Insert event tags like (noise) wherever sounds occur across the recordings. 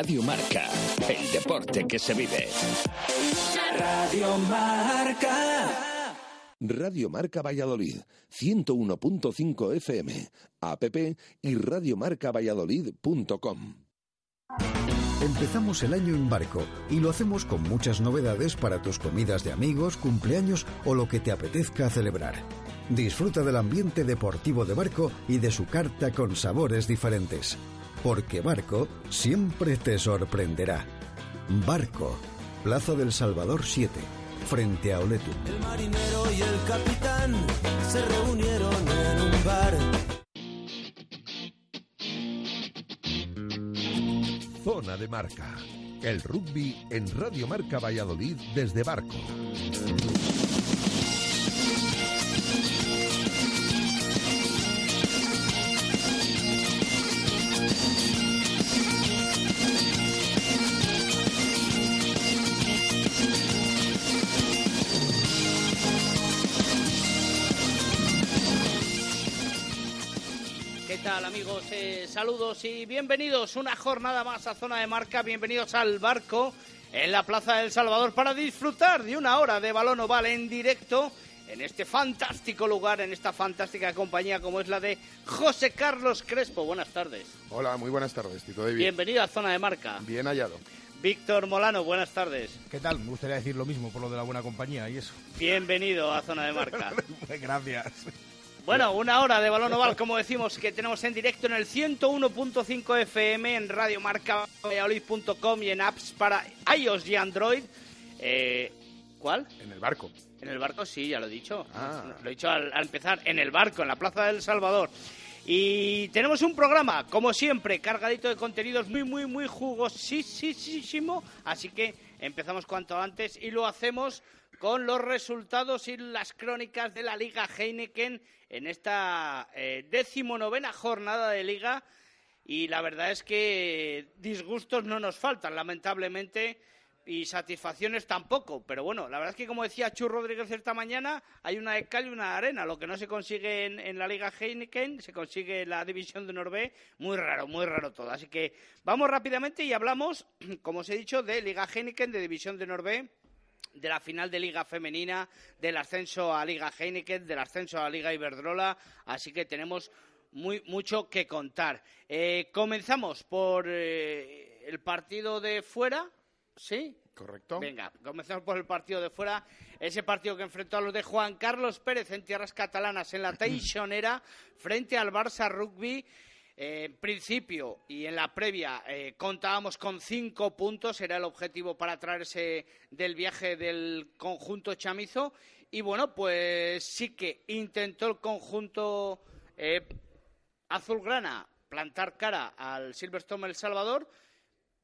Radio Marca, el deporte que se vive. Radio Marca. Radio Marca Valladolid, 101.5 FM, app y radiomarcavalladolid.com. Empezamos el año en barco y lo hacemos con muchas novedades para tus comidas de amigos, cumpleaños o lo que te apetezca celebrar. Disfruta del ambiente deportivo de barco y de su carta con sabores diferentes. Porque Barco siempre te sorprenderá. Barco, Plaza del Salvador 7 frente a Oletu. El marinero y el capitán se reunieron en un bar. Zona de marca. El rugby en Radio Marca Valladolid desde Barco. Amigos? Eh, saludos y bienvenidos una jornada más a Zona de Marca, bienvenidos al barco en la Plaza del Salvador para disfrutar de una hora de balón oval en directo en este fantástico lugar, en esta fantástica compañía como es la de José Carlos Crespo. Buenas tardes. Hola, muy buenas tardes, Tito David. Bienvenido a Zona de Marca. Bien hallado. Víctor Molano, buenas tardes. ¿Qué tal? Me gustaría decir lo mismo por lo de la buena compañía y eso. Bienvenido a Zona de Marca. (laughs) Gracias. Bueno, una hora de balón oval, como decimos, que tenemos en directo en el 101.5 FM, en radiomarcavalladolid.com y en apps para iOS y Android. Eh, ¿Cuál? En el barco. En el barco, sí, ya lo he dicho. Ah. Lo he dicho al, al empezar, en el barco, en la Plaza del Salvador. Y tenemos un programa, como siempre, cargadito de contenidos muy, muy, muy jugosísimo. Así que empezamos cuanto antes y lo hacemos con los resultados y las crónicas de la Liga Heineken en esta eh, decimonovena jornada de Liga. Y la verdad es que disgustos no nos faltan, lamentablemente, y satisfacciones tampoco. Pero bueno, la verdad es que, como decía Chu Rodríguez esta mañana, hay una de y una arena. Lo que no se consigue en, en la Liga Heineken se consigue en la División de Norvé. Muy raro, muy raro todo. Así que vamos rápidamente y hablamos, (clears throat) como os he dicho, de Liga Heineken, de División de Norvé de la final de Liga Femenina, del ascenso a Liga Heineken, del ascenso a Liga Iberdrola, así que tenemos muy, mucho que contar. Eh, comenzamos por eh, el partido de fuera, ¿sí? Correcto. Venga, comenzamos por el partido de fuera, ese partido que enfrentó a los de Juan Carlos Pérez en tierras catalanas en la (clears throat) Teixonera frente al Barça Rugby. Eh, en principio y en la previa eh, contábamos con cinco puntos, era el objetivo para traerse del viaje del conjunto chamizo. Y bueno, pues sí que intentó el conjunto eh, azulgrana plantar cara al Silverstone El Salvador.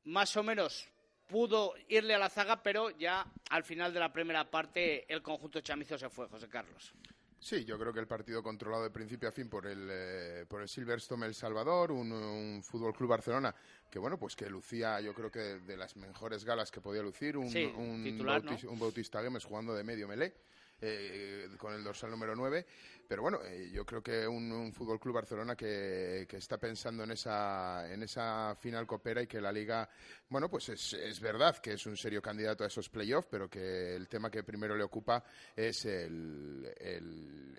Más o menos pudo irle a la zaga, pero ya al final de la primera parte el conjunto chamizo se fue, José Carlos. Sí, yo creo que el partido controlado de principio a fin por el, eh, por el Silverstone El Salvador, un, un Fútbol Club Barcelona que bueno, pues que lucía, yo creo que de las mejores galas que podía lucir, un, Sí, un, titular, Bautis- ¿no? un Bautista Gemes jugando de medio melé. eh, con el dorsal número 9, pero bueno, eh, yo creo que un, un Fútbol Club Barcelona que, que está pensando en esa, en esa final copera y que la liga, bueno, pues es, es verdad que es un serio candidato a esos playoffs, pero que el tema que primero le ocupa es el, el-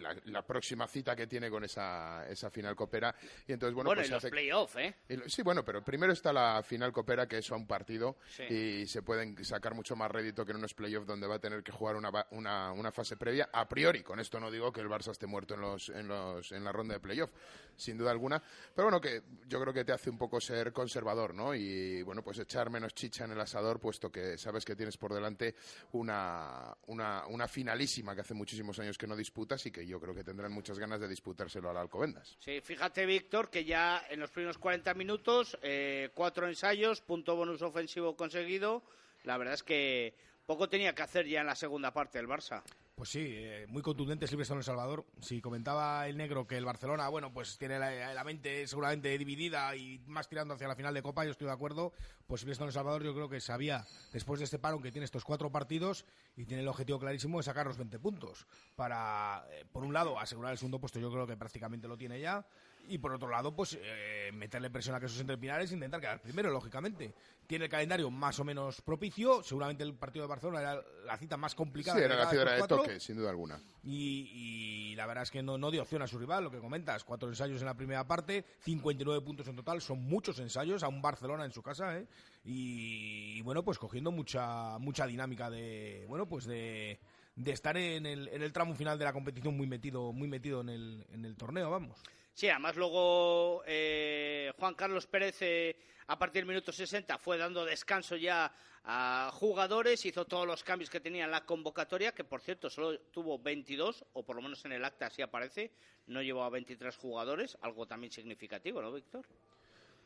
la, la próxima cita que tiene con esa, esa final copera. Y entonces, bueno, Bueno, pues y los hace- playoffs, ¿eh? Sí, bueno, pero primero está la final copera, que es a un partido, Sí. y se pueden sacar mucho más rédito que en unos playoffs donde va a tener que jugar una, una, una fase previa a priori. Con esto no digo que el Barça esté muerto en, los, en, los, en la ronda de playoff, sin duda alguna. Pero bueno, que yo creo que te hace un poco ser conservador, ¿no? Y bueno, pues echar menos chicha en el asador, puesto que sabes que tienes por delante una, una, una finalísima que hace muchísimos años que no disputas y que yo creo que tendrán muchas ganas de disputárselo al Alcobendas. Sí, fíjate, Víctor, que ya en los primeros 40 minutos, eh, cuatro ensayos, punto bonus ofensivo conseguido. La verdad es que poco tenía que hacer ya en la segunda parte del Barça. Pues sí, eh, muy contundente Silvestre en El Salvador. Si comentaba el negro que el Barcelona, bueno, pues tiene la, mente seguramente dividida y más tirando hacia la final de Copa, yo estoy de acuerdo. Pues Silvestre en El Salvador yo creo que sabía, después de este paro, que tiene estos cuatro partidos y tiene el objetivo clarísimo de sacar los 20 puntos. Para, eh, por un lado, asegurar el segundo puesto, yo creo que prácticamente lo tiene ya. Y por otro lado, pues eh, meterle presión a que esos entrepinares e intentar quedar primero, lógicamente. Tiene el calendario más o menos propicio, seguramente el partido de Barcelona era la cita más complicada. Sí, era la ciudad de toque, sin duda alguna. y, y la verdad es que no, no dio opción a su rival, lo que comentas. Cuatro ensayos en la primera parte, 59 puntos en total, son muchos ensayos a un Barcelona en su casa, ¿eh? Y, y bueno, pues cogiendo mucha mucha dinámica de, bueno, pues de, de estar en el, en el tramo final de la competición muy metido muy metido en el, en el torneo, vamos. Sí, además luego eh, Juan Carlos Pérez eh, a partir del minuto 60 fue dando descanso ya a jugadores, hizo todos los cambios que tenía en la convocatoria, que por cierto solo tuvo 22, o por lo menos en el acta así aparece, no llevó a 23 jugadores, algo también significativo, ¿no, Víctor?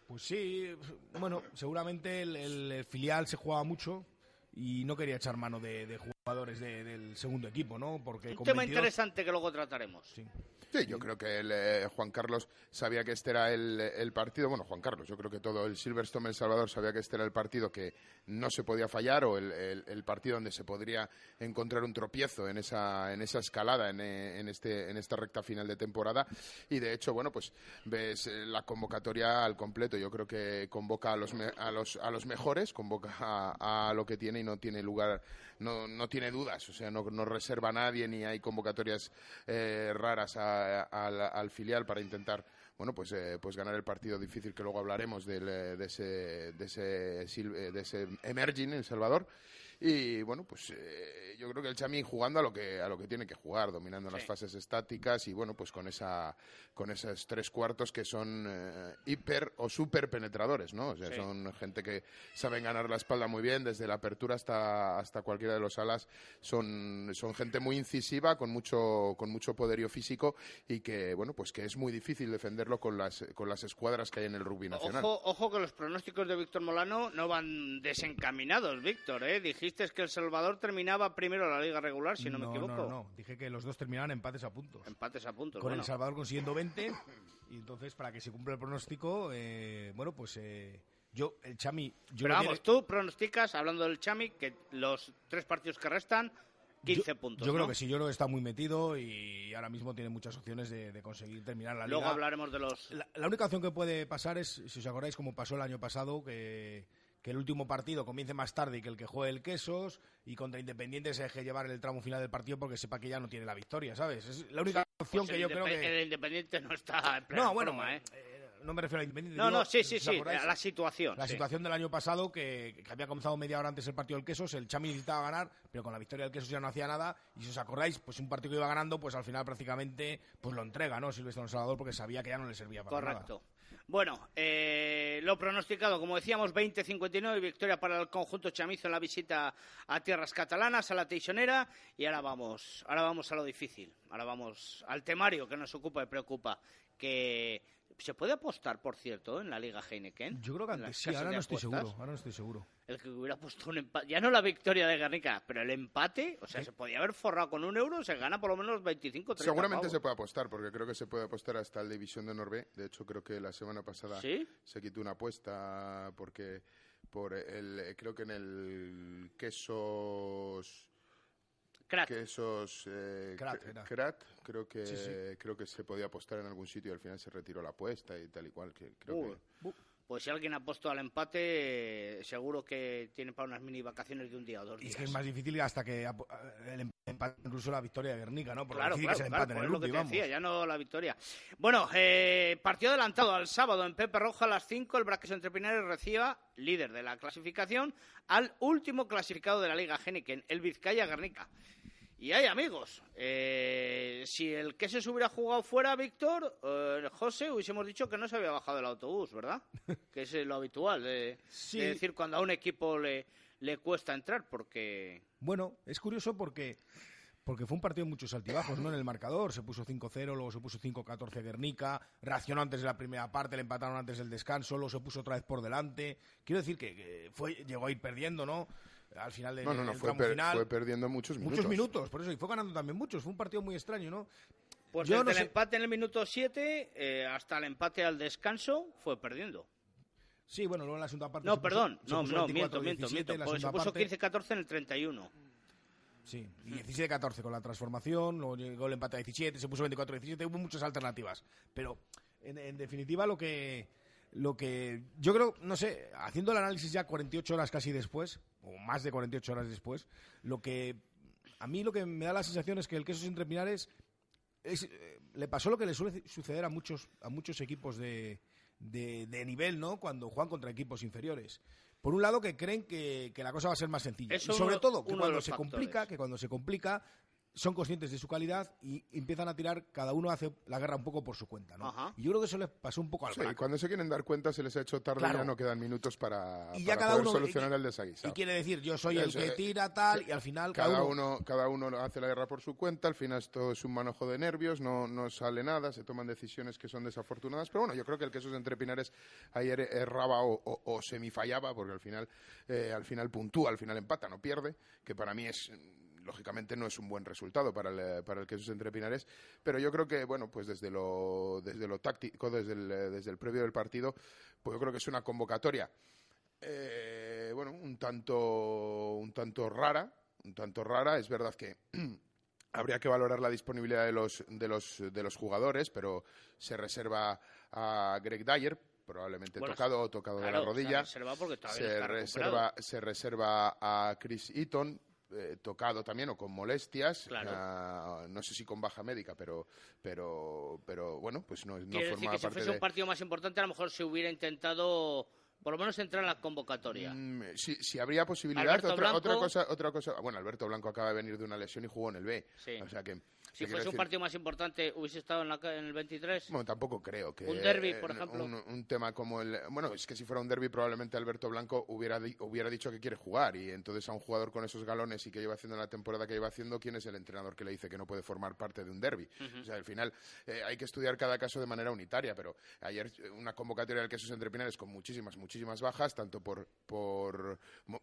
Pues sí, bueno, seguramente el, filial se jugaba mucho y no quería echar mano de, de jugadores de- del segundo equipo, ¿no? Porque Un tema 22 interesante que luego trataremos. Sí. Sí, yo creo que el, eh, Juan Carlos sabía que este era el, el partido. Bueno, Juan Carlos, yo creo que todo el Silverstone El Salvador sabía que este era el partido que no se podía fallar o el, el- el partido donde se podría encontrar un tropiezo en esa, en esa escalada en, eh, en este, en esta recta final de temporada. Y de hecho, bueno, pues ves eh, la convocatoria al completo. Yo creo que convoca a los, me- a los, a los mejores, convoca a, a lo que tiene y no tiene lugar, no, no tiene dudas. O sea, no, no reserva a nadie ni hay convocatorias eh, raras a- al, al filial para intentar bueno pues eh, pues ganar el partido difícil que luego hablaremos del, eh, de ese de ese eh, de ese emerging en El Salvador y bueno pues eh, yo creo que el Chami jugando a lo que a lo que tiene que jugar dominando las fases estáticas y bueno pues con esa con esos tres cuartos que son eh, hiper o super penetradores no o sea Sí. son gente que saben ganar la espalda muy bien desde la apertura hasta hasta cualquiera de los alas son son gente muy incisiva con mucho con mucho poderío físico y que bueno pues que es muy difícil defenderlo con las con las escuadras que hay en el rugby nacional Ojo, ojo que los pronósticos de Víctor Molano no van desencaminados, Víctor. ¿eh? Dijiste que El Salvador terminaba primero la liga regular, si no, me equivoco. No, no, dije que los dos terminaban empates a puntos. Empates a puntos. con bueno. El Salvador consiguiendo 20 y entonces para que se cumpla el pronóstico, eh, bueno, pues eh, yo, el Chami... Yo Pero no vamos, quiere- tú pronosticas, hablando del Chami, que los tres partidos que restan, 15 yo, puntos. Yo creo ¿no? que sí, yo creo que está muy metido y ahora mismo tiene muchas opciones de, de conseguir terminar la Luego liga. hablaremos de los. La, la única opción que puede pasar es, si os acordáis, como pasó el año pasado, que, que el último partido comience más tarde y que el que juegue el Quesos y contra Independiente se deje llevar el tramo final del partido porque sepa que ya no tiene la victoria, ¿sabes? Es la única opción Pues que el yo creo que... El Independiente no está en plena No, bueno, forma, ¿eh? eh, no me refiero a Independiente. No, digo, no, sí, sí, ¿os sí, a la situación. La sí. situación del año pasado, que, que había comenzado media hora antes el partido del Quesos, el Chami necesitaba ganar, pero con la victoria del Quesos ya no hacía nada. Y si os acordáis, pues un partido que iba ganando, pues al final prácticamente pues lo entrega, ¿no? Silvestre Salvador, porque sabía que ya no le servía para nada. Correcto. Bueno, eh, lo pronosticado, como decíamos, 20-59, victoria para el conjunto chamizo en la visita a tierras catalanas, a la Teixonera, y ahora vamos, ahora vamos a lo difícil, ahora vamos al temario que nos ocupa y preocupa, que se puede apostar, por cierto, en la Liga Heineken. Yo creo que antes sí, ahora no estoy seguro. Ahora no estoy seguro. El que hubiera puesto un empate, ya no la victoria de Guernica, pero el empate, o sea, se podía haber forrado con un euro, se gana por lo menos 25 30 Seguramente pavos. se puede apostar, porque creo que se puede apostar hasta el División de Norvé. De hecho, creo que la semana pasada ¿Sí? se quitó una apuesta porque por el creo que en el quesos Quesos eh, Crat, cr-. Crat, creo que Sí, sí. creo que se podía apostar en algún sitio y al final se retiró la apuesta y tal y cual que creo que Pues si alguien ha puesto al empate, eh, seguro que tiene para unas mini vacaciones de un día o dos Y días. es que es más difícil hasta que ap- el empate, incluso la victoria de Guernica, ¿no? Por Claro, claro, que claro, pues en es el lo que te vamos. decía, ya no la victoria. Bueno, eh, partido adelantado al sábado en Pepe Roja a las 5, el Braques Entre Pinares reciba, líder de la clasificación, al último clasificado de la Liga Heineken, el Vizcaya Guernica. Y hay amigos, eh, si el que se hubiera jugado fuera, Víctor, eh, José, hubiésemos dicho que no se había bajado del autobús, ¿verdad? (laughs) que es lo habitual de, Sí. de decir cuando a un equipo le, le cuesta entrar, porque Bueno, es curioso porque porque fue un partido de muchos altibajos, ¿no? En el marcador se puso 5-0, luego se puso 5-14 Guernica, reaccionó antes de la primera parte, le empataron antes del descanso, luego se puso otra vez por delante. Quiero decir que, que fue llegó a ir perdiendo, ¿no? Al final del, no, no, no, fue, per- final. fue perdiendo muchos minutos. muchos minutos, por eso, y fue ganando también muchos. Fue un partido muy extraño, ¿no? Pues Yo desde no el sé- empate en el minuto 7 eh, hasta el empate al descanso fue perdiendo. Sí, bueno, luego en la segunda parte. No, se puso- perdón, se no, puso no, miento, 24-17 miento, miento. se puso parte. 15-14 en el 31. Sí, y 17-14 con la transformación, luego llegó el empate a 17, se puso 24-17, hubo muchas alternativas. Pero en, en definitiva, lo que, lo que yo creo, no sé, haciendo el análisis ya 48 horas casi después, o más de 48 horas después, lo que a mí lo que me da la sensación es que el queso entre Pinares es, eh, le pasó lo que le suele suceder a muchos, a muchos equipos de, de, de nivel, ¿no? Cuando juegan contra equipos inferiores. Por un lado, que creen que, que la cosa va a ser más sencilla. Eso y sobre uno- todo, que cuando se factores. complica, que cuando se complica, son conscientes de su calidad y empiezan a tirar, cada uno hace la guerra un poco por su cuenta, ¿no? Ajá. Y yo creo que eso les pasó un poco al Sí, cuando se quieren dar cuenta se les ha hecho tarde Claro. y ya no quedan minutos para, Y ya para cada poder uno solucionar y- el desaguisado. Y quiere decir, yo soy el que tira tal, y al final Cada uno, cada uno hace la guerra por su cuenta, al final esto es un manojo de nervios, no, no sale nada, se toman decisiones que son desafortunadas, pero bueno, yo creo que el queso entre Pinares ayer erraba o, o, o semifallaba, porque al final, eh, al final puntúa, al final empata, no pierde, que para mí es lógicamente no es un buen resultado para el, para el Quesos entre Pinares, pero yo creo que, bueno, pues desde lo, desde lo táctico, desde el, desde el previo del partido, pues yo creo que es una convocatoria, eh, bueno, un tanto, un tanto rara, un tanto rara, es verdad que (clears throat) habría que valorar la disponibilidad de los, de los, de los jugadores, pero se reserva a Greg Dyer, probablemente Bueno, tocado o tocado claro, de la rodilla. se reserva se reserva a Chris Eaton, eh, tocado también o con molestias. Claro. ah, no sé si con baja médica, pero, pero, pero bueno, pues no, no Quiere decir que si fuese de... un partido más importante, a lo mejor se hubiera intentado por lo menos entrar en la convocatoria. Mm, si, si habría posibilidad, otra, otra cosa, otra cosa. Bueno, Alberto Blanco acaba de venir de una lesión y jugó en el B. Sí. O sea que. Si fuese un partido más importante, hubiese estado en, la, en el 23. Bueno, tampoco creo que. Un derbi, eh, por ejemplo. Un, un tema como el. Bueno, es que si fuera un derby, probablemente Alberto Blanco hubiera, hubiera dicho que quiere jugar. Y entonces a un jugador con esos galones y que lleva haciendo la temporada que lleva haciendo, ¿quién es el entrenador que le dice que no puede formar parte de un derby? O sea, al final eh, hay que estudiar cada caso de manera unitaria. Pero ayer eh, una convocatoria del Quesos entre Pinares con muchísimas, muchísimas bajas, tanto por. por,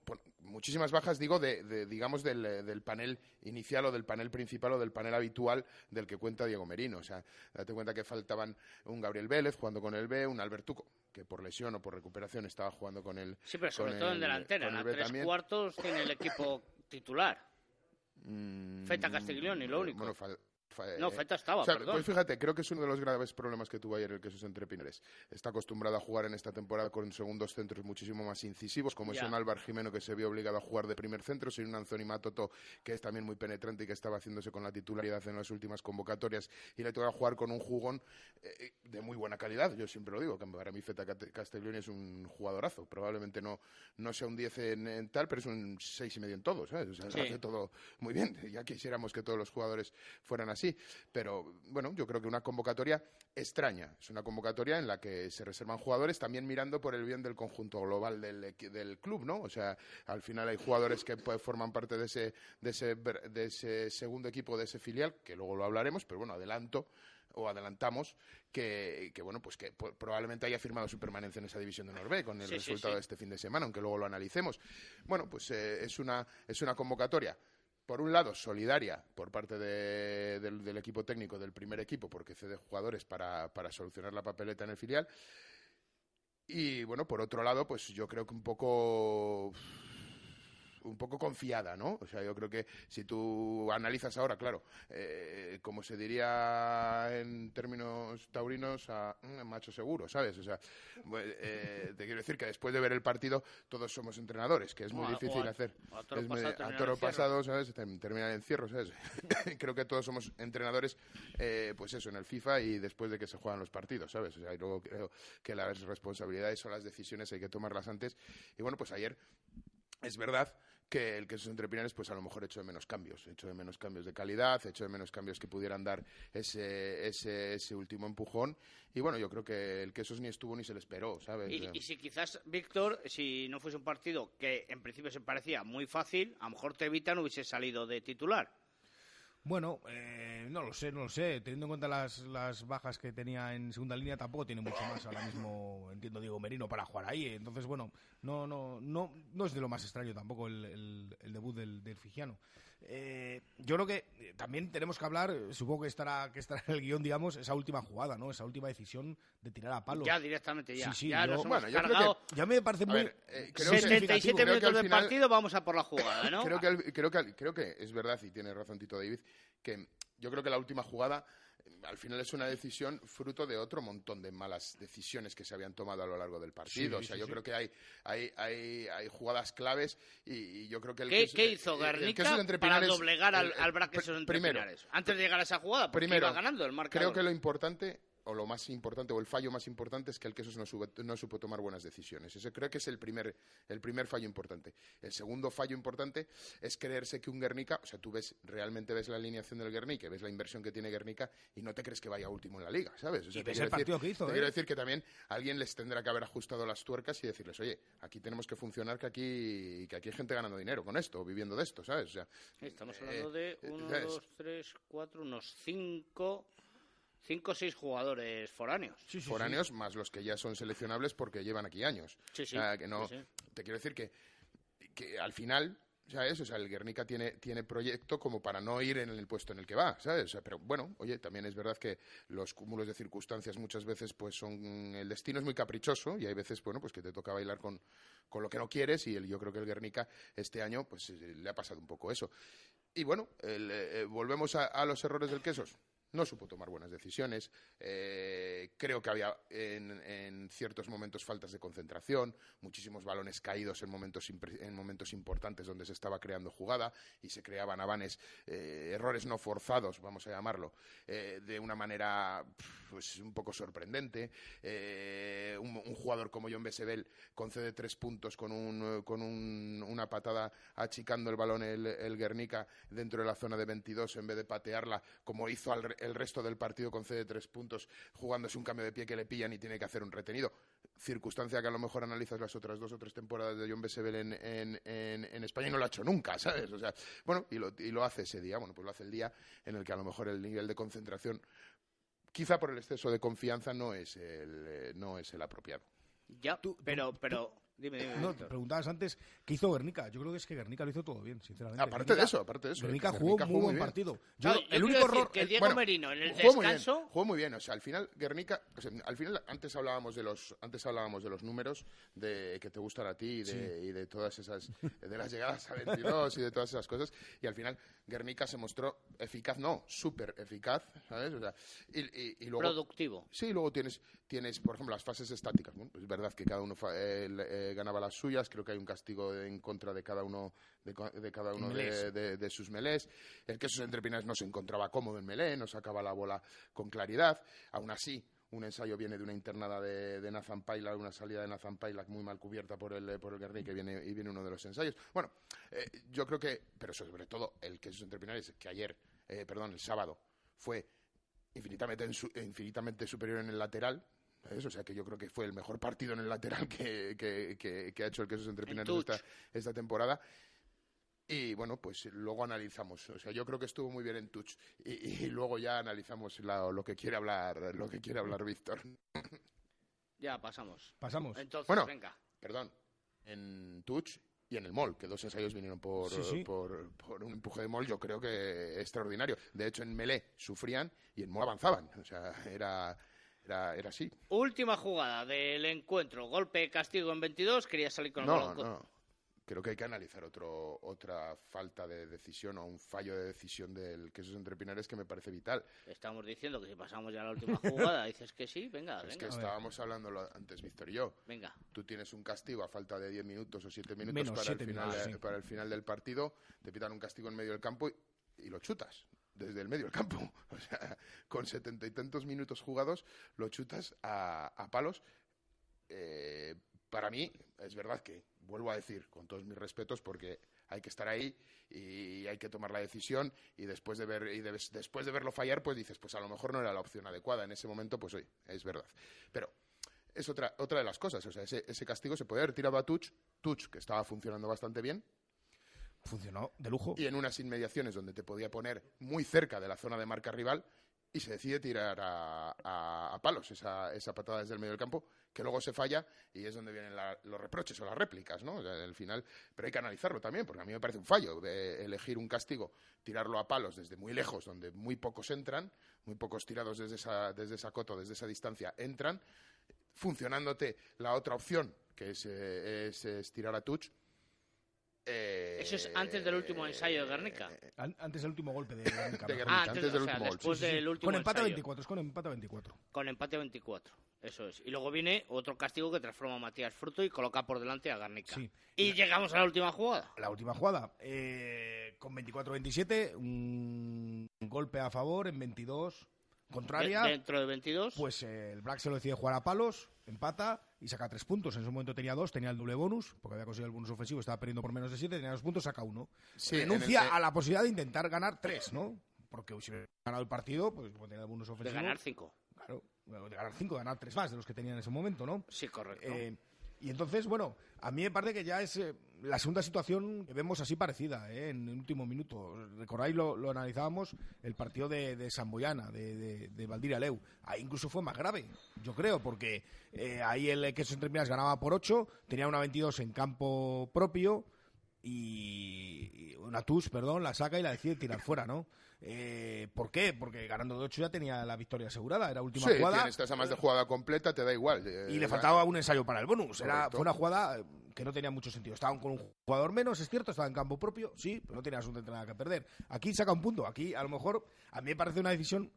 por- muchísimas bajas, digo, de, de, digamos, del, eh, del panel inicial o del panel principal o del panel habitual del que cuenta Diego Merino. O sea, date cuenta que faltaban un Gabriel Vélez jugando con el B, un Albertuco, que por lesión o por recuperación estaba jugando con el. Sí, pero sobre todo en el- delantera. En tres también. cuartos tiene el equipo titular. Mm, Feta Castiglione, lo único. Bueno, fal- No, eh, Feta estaba, o sea, perdón. Pues fíjate, creo que es uno de los graves problemas que tuvo ayer el Quesos entre Pinares. Está acostumbrado a jugar en esta temporada con segundos centros muchísimo más incisivos, como es un Álvar Jimeno que se vio obligado a jugar de primer centro, sin un Anthony Matoto que es también muy penetrante y que estaba haciéndose con la titularidad en las últimas convocatorias y le toca jugar con un jugón eh, de muy buena calidad. Yo siempre lo digo, que para mí Feta Castiglione es un jugadorazo. Probablemente no, no sea un 10 en, en tal, pero es un seis y medio en todo, ¿sabes? O sea, Sí. hace todo muy bien. Ya quisiéramos que todos los jugadores fueran así. Pero bueno, yo creo que una convocatoria extraña. Es una convocatoria en la que se reservan jugadores también mirando por el bien del conjunto global del, del club, ¿no? O sea, al final hay jugadores que pues, forman parte de ese, de, ese, de ese segundo equipo, de ese filial, que luego lo hablaremos, pero bueno, adelanto o adelantamos que, que, bueno pues que probablemente haya firmado su permanencia en esa división de Norvé con el Sí, sí, resultado sí. de este fin de semana, aunque luego lo analicemos. Bueno, pues eh, es una es una convocatoria por un lado, solidaria por parte de- del, del equipo técnico del primer equipo, porque cede jugadores para, para solucionar la papeleta en el filial. Y bueno, por otro lado, pues yo creo que un poco un poco confiada, ¿no? O sea, yo creo que si tú analizas ahora, claro, eh, como se diría en términos taurinos, a mm, macho seguro, ¿sabes? O sea, pues, eh, te quiero decir que después de ver el partido todos somos entrenadores, que es muy O difícil a- hacer. a toro Es muy- pasado a toro pasado, ¿sabes? Term- Terminar el encierro, ¿sabes? (laughs) creo que todos somos entrenadores, eh, pues eso, en el FIFA y después de que se juegan los partidos, ¿sabes? O sea, y luego creo que las responsabilidades o las decisiones hay que tomarlas antes. Y bueno, pues ayer es verdad que el queso entre Pinares, pues a lo mejor hecho de menos cambios, hecho de menos cambios de calidad, hecho de menos cambios que pudieran dar ese, ese, ese último empujón. Y bueno, yo creo que el quesos ni estuvo ni se le esperó, ¿sabes? Y, y si quizás, Víctor, si no fuese un partido que en principio se parecía muy fácil, a lo mejor Tevita no hubiese salido de titular. Bueno, eh, no lo sé, no lo sé. Teniendo en cuenta las, las bajas que tenía en segunda línea, tampoco tiene mucho más ahora mismo, entiendo, Diego Merino para jugar ahí. Entonces, bueno, no, no, no, no es de lo más extraño tampoco el, el- debut del, del Fijiano. Eh, yo creo que eh, también tenemos que hablar, eh, supongo que estará, que estará en el guion, digamos, esa última jugada, ¿no? Esa última decisión de tirar a palo. Ya directamente, ya. Sí, sí, ya yo- nos hemos bueno, yo creo cargado Ya me parece A muy... ver, eh, creo que- 77 creo que minutos al de final- partido, vamos a por la jugada, ¿no? (coughs) Creo que, al- creo, que, al- creo que es verdad, y tiene razón Tito David, que yo creo que la última jugada al final es una decisión fruto de otro montón de malas decisiones que se habían tomado a lo largo del partido. Sí, o sea, sí, yo sí. creo que hay, hay, hay, hay jugadas claves y, y yo creo que el ¿Qué, qué hizo el- el Guernica entre para doblegar al, el- el- al Braquesos pr- entre primero, Pinares? Antes de llegar a esa jugada, porque Primero, iba ganando el marcador. Creo que lo importante, o lo más importante, o el fallo más importante es que el Quesos no, sube- no supo tomar buenas decisiones. Ese creo que es el primer, el primer fallo importante. El segundo fallo importante es creerse que un Guernica, o sea, tú ves, realmente ves la alineación del Guernica, ves la inversión que tiene Guernica y no te crees que vaya último en la liga, ¿sabes? O sea, Y ves quiero el partido que hizo, te ¿eh? quiero decir que también alguien les tendrá que haber ajustado las tuercas y decirles, oye, aquí tenemos que funcionar, que aquí, que aquí hay gente ganando dinero con esto, viviendo de esto, ¿sabes? O sea, Estamos eh, hablando de eh, 1, ¿sabes? 2, 3, 4, unos 5, 5 o 6 jugadores foráneos. foráneos más los que ya son seleccionables porque llevan aquí años. Sí, sí, O sea, que no, sí, sí. Te quiero decir que, que al final, ¿sabes? O sea, el Guernica tiene, tiene proyecto como para no ir en el puesto en el que va, ¿sabes? O sea, pero bueno, oye, también es verdad que los cúmulos de circunstancias muchas veces pues son... El destino es muy caprichoso y hay veces, bueno, pues que te toca bailar con, con lo que no quieres y el, yo creo que el Guernica este año pues eh, le ha pasado un poco eso. Y bueno, el, eh, volvemos a, a los errores del Quesos. No supo tomar buenas decisiones. eh, creo que había en, ciertos momentos faltas de concentración, muchísimos balones caídos en momentos, en momentos importantes donde se estaba creando jugada y se creaban avanes, eh, errores no forzados, vamos a llamarlo, eh, de una manera pues, un poco sorprendente. Eh, un, un jugador como John Besebel concede tres puntos con, un, con un- una patada achicando el balón el, el Guernica dentro de la zona de 22 en vez de patearla como hizo al el resto del partido concede tres puntos jugándose un cambio de pie que le pillan y tiene que hacer un retenido circunstancia que a lo mejor analizas las otras dos o tres temporadas de John Besebel en, en, en, en España y no lo ha hecho nunca, ¿sabes? O sea, bueno, y lo, y lo hace ese día, bueno, pues lo hace el día en el que a lo mejor el nivel de concentración quizá por el exceso de confianza no es el, eh, no es el apropiado. Ya, pero, pero, dime, dime. No, Víctor. preguntabas antes qué hizo Guernica. Yo creo que es que Guernica lo hizo todo bien, sinceramente. Aparte de eso, aparte de eso. Guernica es que jugó muy buen bien. partido. Yo, yo el quiero único error. que el Diego Bueno, Merino en el jugó muy bien, descanso jugó muy bien, o sea, al final Guernica, o sea, al final antes hablábamos de los antes hablábamos de los números de que te gustan a ti y de, y de todas esas de las llegadas a 22 y de todas esas cosas y al final Guernica se mostró eficaz, no, súper eficaz, ¿sabes? O sea, y, y- y luego productivo. Sí, luego tienes, tienes, por ejemplo, las fases estáticas. Bueno, es verdad que cada uno fa- eh, eh, ganaba las suyas. Creo que hay un castigo en contra de cada uno de, cada uno de, Melés. de- de sus melés. El que esos entrepinares no se encontraba cómodo en melé, no sacaba la bola con claridad. Aún así, un ensayo viene de una internada de, de Nathan Paila, una salida de Nathan Paila muy mal cubierta por el, por el Guernica y viene, y viene uno de los ensayos. Bueno, eh, yo creo que, pero sobre todo, el que esos entrepinares, que ayer, eh, perdón, el sábado, fue infinitamente, en su- infinitamente superior en el lateral. ¿Sabes? O sea que yo creo que fue el mejor partido en el lateral que, que- que- que ha hecho el Quesos entre Pinares esta, esta temporada. Y bueno, pues luego analizamos. O sea, yo creo que estuvo muy bien en touch. Y, y luego ya analizamos la- lo que quiere hablar, lo que quiere hablar Víctor. (laughs) Ya pasamos. Pasamos. Entonces, Bueno. venga. Perdón, en touch y en el mall, que dos ensayos vinieron por, Sí, sí. por, por un empuje de mall, yo creo que extraordinario. De hecho, en Melé sufrían y en mall avanzaban. O sea, era, era, era así. Última jugada del encuentro. Golpe castigo en 22. Quería salir con el No, balón. no. Creo que hay que analizar otro, otra falta de decisión o un fallo de decisión del Quesos Entre Pinares que me parece vital. Estamos diciendo que si pasamos ya a la última jugada, (laughs) dices que sí, venga, Es que estábamos hablando antes, Víctor y yo. Venga. Tú tienes un castigo a falta de 10 minutos o 7 minutos Menos, para, siete el final, minutos, de- sí. para el final del partido, te pitan un castigo en medio del campo y, y lo chutas desde el medio del campo. (laughs) O sea, con setenta y tantos minutos jugados, lo chutas a, palos. Eh, para mí, es verdad que, vuelvo a decir, con todos mis respetos, porque hay que estar ahí y hay que tomar la decisión y después de ver y de- después de verlo fallar, pues dices, pues a lo mejor no era la opción adecuada. En ese momento, pues oye, es verdad. Pero es otra, otra de las cosas. O sea, ese, ese castigo se puede haber tirado a Tuch, Tuch, que estaba funcionando bastante bien, Funcionó de lujo. y en unas inmediaciones donde te podía poner muy cerca de la zona de marca rival, y se decide tirar a, palos esa, esa patada desde el medio del campo, que luego se falla y es donde vienen la- los reproches o las réplicas, ¿no? O sea, al final, pero hay que analizarlo también, porque a mí me parece un fallo eh, elegir un castigo, tirarlo a palos desde muy lejos, donde muy pocos entran, muy pocos tirados desde esa, desde esa coto, desde esa distancia entran, funcionándote la otra opción, que es, eh, es tirar a touch, Eh, Eso es antes del último ensayo de Guernica. An- Antes del último golpe de Guernica. De. Guernica, (laughs) Ah, antes antes, del o sea, último después Sí, sí, sí. del último Con empate a ensayo. 24, es con empate a 24. Con empate 24, eso es. Y luego viene otro castigo que transforma a Matías Fruto y coloca por delante a Garnica. Sí. Y llegamos a la última jugada. La última jugada, eh, con 24-27, un golpe a favor en 22 contraria. De- dentro de 22. Pues eh, el Black se lo decide jugar a palos, empata y saca tres puntos. En ese momento tenía dos, tenía el doble bonus, porque había conseguido el bonus ofensivo, estaba perdiendo por menos de siete, tenía dos puntos, saca uno. Sí, en Renuncia el- a la posibilidad de intentar ganar tres, ¿no? Porque si hubiera ganado el partido, pues tenía el bonus de ofensivo. ganar 5. Claro, bueno, de ganar cinco, de ganar tres más de los que tenía en ese momento, ¿no? Sí, correcto. Eh, y entonces, bueno, a mí me parece que ya es eh, la segunda situación que vemos así parecida, ¿eh? en el último minuto. Recordáis, lo, analizábamos, el partido de, de Samboyana, de, de, de Aleu. Ahí incluso fue más grave, yo creo, porque eh, ahí el Quesos Entre Minas ganaba por 8, tenía una 22 en campo propio y una TUS, perdón, la saca y la decide tirar fuera, ¿no? Eh, ¿Por qué? Porque ganando de 8 ya tenía la victoria asegurada, era última Sí, jugada. tienes, estás a más de jugada completa, te da igual. eh, Y le faltaba un ensayo para el bonus. Era, fue una jugada que no tenía mucho sentido. Estaban con un jugador menos, es cierto, estaba en campo propio, sí, pero no tenía absolutamente nada que perder. Aquí saca un punto. Aquí, a lo mejor, a mí me parece una decisión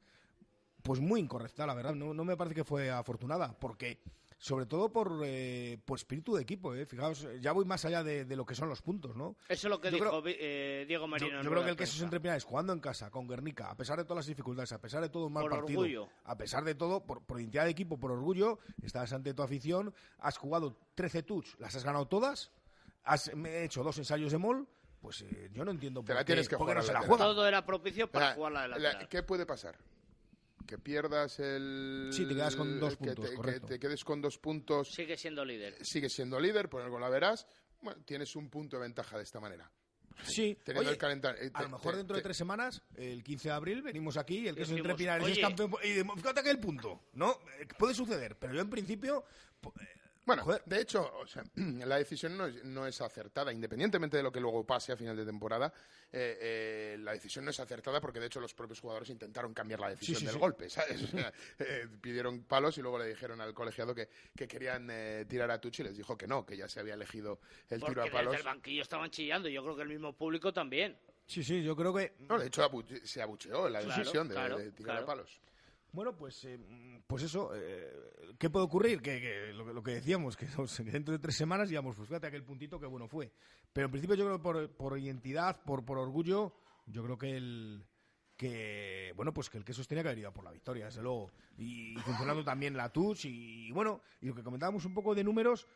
pues muy incorrecta, la verdad. No, no me parece que fue afortunada, porque sobre todo por, eh, por espíritu de equipo. Eh. Fijaos, ya voy más allá de, de lo que son los puntos, ¿no? Eso es lo que yo dijo creo- eh, Diego Yo, Merino. yo creo que el que se entre Pinares jugando en casa con Guernica, a pesar de todas las dificultades, a pesar de todo un mal Por partido, orgullo. a pesar de todo, por, por identidad de equipo, por orgullo, estás ante tu afición, has jugado 13 touch, las has ganado todas, has me he hecho dos ensayos de mol, pues eh, yo no entiendo Te por la qué, tienes que por qué jugar no se la juega. Todo era propicio para La- jugarla de la-. ¿Qué puede pasar? Que pierdas el... Sí, te quedas con dos que puntos, te- que te quedes con dos puntos, Sigue siendo líder. sigues siendo líder, por algo la verás. Bueno, tienes un punto de ventaja de esta manera. Sí, Teniendo Oye, el calentar- eh, a te- lo mejor te- dentro de te- tres semanas, el 15 de abril, venimos aquí, el que es Decimos, entre Pinares es oye. campeón, y fíjate que el punto, ¿no? Eh, Puede suceder, pero yo en principio... Bueno, Joder. de hecho, o sea, (clears throat) la decisión no es, no es acertada, independientemente de lo que luego pase a final de temporada. eh, eh, la decisión no es acertada porque, de hecho, los propios jugadores intentaron cambiar la decisión sí, del sí. golpe, ¿sabes? O sea, eh, pidieron palos y luego le dijeron al colegiado que, que querían eh, tirar a Tucci y les dijo que no, que ya se había elegido el Porque tiro a desde palos. el banquillo estaban chillando. Yo creo que el mismo público también. Sí, sí, yo creo que... No, de hecho, abu- se abucheó la Claro, decisión de, claro, de tirar claro. a palos. Bueno, pues, eh, pues eso, eh, ¿qué puede ocurrir? Que, que lo, lo que decíamos, que, (laughs) dentro de tres semanas digamos, pues fíjate aquel puntito que bueno fue. Pero en principio yo creo que por, por identidad, por, por orgullo, yo creo que el que bueno pues que el queso tenía que haber ido por la victoria desde luego y, funcionando también la touch y, bueno y lo que comentábamos un poco de números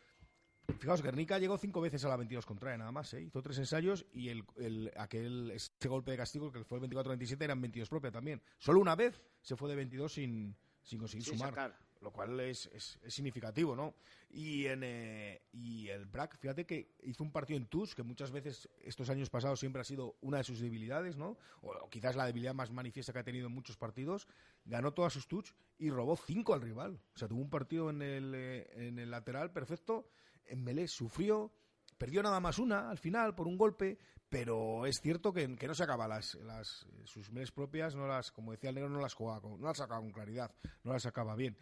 Fijaos, Guernica llegó cinco veces a la 22 contraria, nada más, ¿eh? Hizo tres ensayos y el, el- aquel, ese golpe de castigo, que fue el 24-27, eran 22 propia también. Solo una vez se fue de 22 sin, sin conseguir Sin sumar. sacar. Lo cual es, es- es significativo, ¿no? Y, en, eh, y el Brack, fíjate que hizo un partido en TUS, que muchas veces estos años pasados siempre ha sido una de sus debilidades, ¿no? O, o quizás la debilidad más manifiesta que ha tenido en muchos partidos. Ganó todas sus touch y robó cinco al rival. O sea, tuvo un partido en el, eh, en el lateral perfecto. En Melé sufrió, perdió nada más una al final por un golpe, pero es cierto que, no sacaba las, las sus meles propias, no las, como decía el negro, no las jugaba, con- no las sacaba con claridad, no las sacaba bien.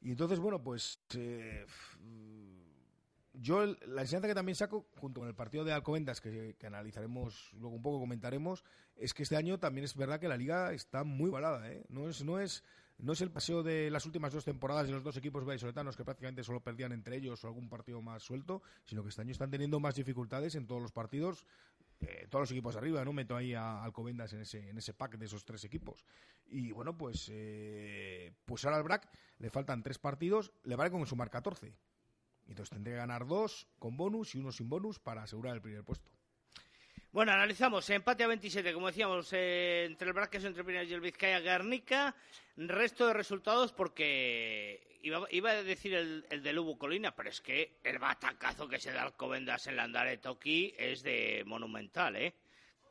Y entonces, bueno, pues eh, yo la enseñanza que también saco, junto con el partido de Alcobendas, que, que analizaremos luego un poco, comentaremos, es que este año también es verdad que la liga está muy balada, ¿eh? No es, no es, no es el paseo de las últimas dos temporadas de los dos equipos vallisoletanos que prácticamente solo perdían entre ellos o algún partido más suelto, sino que este año están teniendo más dificultades en todos los partidos, eh, todos los equipos arriba, ¿no? Meto ahí a Alcobendas en ese, en ese pack de esos tres equipos. Y bueno, pues, eh, pues ahora al BRAC le faltan tres partidos, le vale con sumar 14. Entonces tendría que ganar dos con bonus y uno sin bonus para asegurar el primer puesto. Bueno, analizamos empate a 27, como decíamos, eh, entre el Braques, entre Pinas y el Vizcaya Guernica. Resto de resultados porque iba, iba a decir el, el de Lubu Colina, pero es que el batacazo que se da Alcobendas en la Andare Toki es de monumental, ¿eh?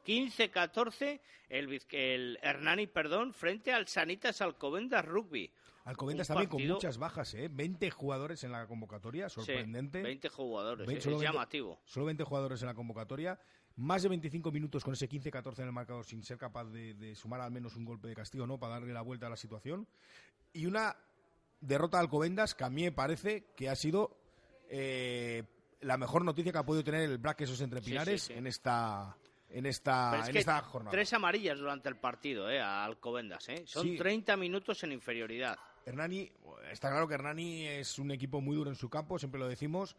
15-14 el, el Hernani, perdón, frente al Sanitas Alcobendas Rugby. Alcobendas también con muchas bajas, ¿eh? 20 jugadores en la convocatoria, Sí, sorprendente. 20 jugadores, es solo 20 llamativo. Solo 20 jugadores en la convocatoria. Más de 25 minutos con ese 15-14 en el marcador sin ser capaz de, de sumar al menos un golpe de castigo, ¿no? Para darle la vuelta a la situación. Y una derrota de Alcobendas que a mí me parece que ha sido eh, la mejor noticia que ha podido tener el Black Esos entre Pinares en esta en esta, en esta jornada. Tres amarillas durante el partido, ¿eh? A Alcobendas, ¿eh? Son 30 minutos en inferioridad. Hernani, está claro que Hernani es un equipo muy duro en su campo, siempre lo decimos,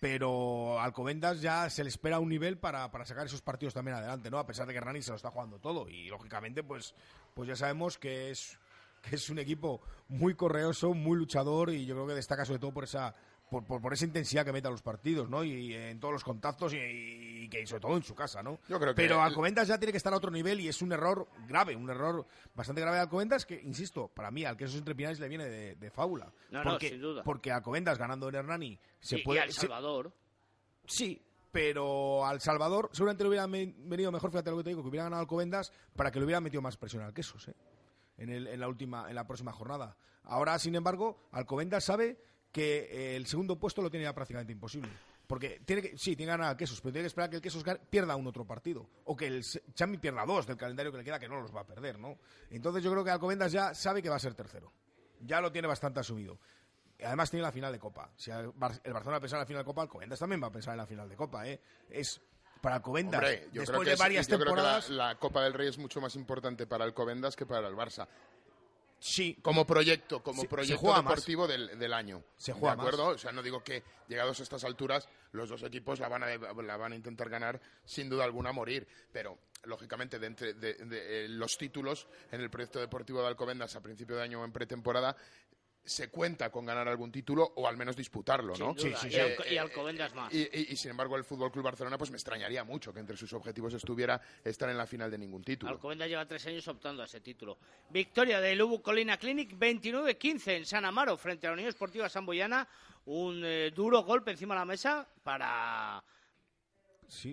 pero Alcobendas ya se le espera un nivel para, para sacar esos partidos también adelante, ¿no? A pesar de que Hernani se lo está jugando todo y lógicamente pues, pues ya sabemos que es, que es un equipo muy correoso, muy luchador y yo creo que destaca sobre todo por esa por, por, esa intensidad que mete a los partidos, ¿no? Y, en todos los contactos y, que sobre todo en su casa, ¿no? Yo creo que Pero Alcobendas ya tiene que estar a otro nivel y es un error grave, un error bastante grave de Alcobendas que, insisto, para mí al que esos entrepinares le viene de, fábula. No, porque, no, sin duda. Porque Alcobendas ganando en Hernani se puede... Y al Salvador. sí, pero al Salvador seguramente le hubiera venido mejor, fíjate lo que te digo, que hubiera ganado Alcobendas para que le hubiera metido más presión al Quesos, ¿eh? En, el, en, la última, en la próxima jornada. Ahora, sin embargo, Alcobendas sabe que eh, el segundo puesto lo tiene ya prácticamente imposible. Porque tiene que, sí, tiene que ganar al Quesos, pero tiene que esperar que el Quesos pierda un otro partido. O que el Chami pierda dos del calendario que le queda, que no los va a perder, ¿no? Entonces yo creo que Alcobendas ya sabe que va a ser tercero. Ya lo tiene bastante asumido. Además tiene la final de Copa. Si el Barcelona pensar en la final de Copa, Alcobendas también va a pensar en la final de Copa, ¿eh? Es para Alcobendas. después de varias temporadas... la, Copa del Rey es mucho más importante para Alcobendas que para el Barça. Sí. Como proyecto, como proyecto deportivo del, año. Se juega ¿De acuerdo? O sea, no digo que llegados a estas alturas los dos equipos la van a, la van a intentar ganar sin duda alguna a morir. Pero, lógicamente, de, entre, de, los títulos en el proyecto deportivo de Alcobendas a principio de año o en pretemporada se cuenta con ganar algún título o al menos disputarlo, ¿no? Sí, sí, sí. y, Alcobendas más. Y, sin embargo el Fútbol Club Barcelona pues me extrañaría mucho que entre sus objetivos estuviera estar en la final de ningún título. Alcobendas lleva tres años optando a ese título. Victoria del Ubu Colina Clinic 29-15 en San Amaro frente a la Unión Esportiva Samboyana. Un eh, duro golpe encima de la mesa para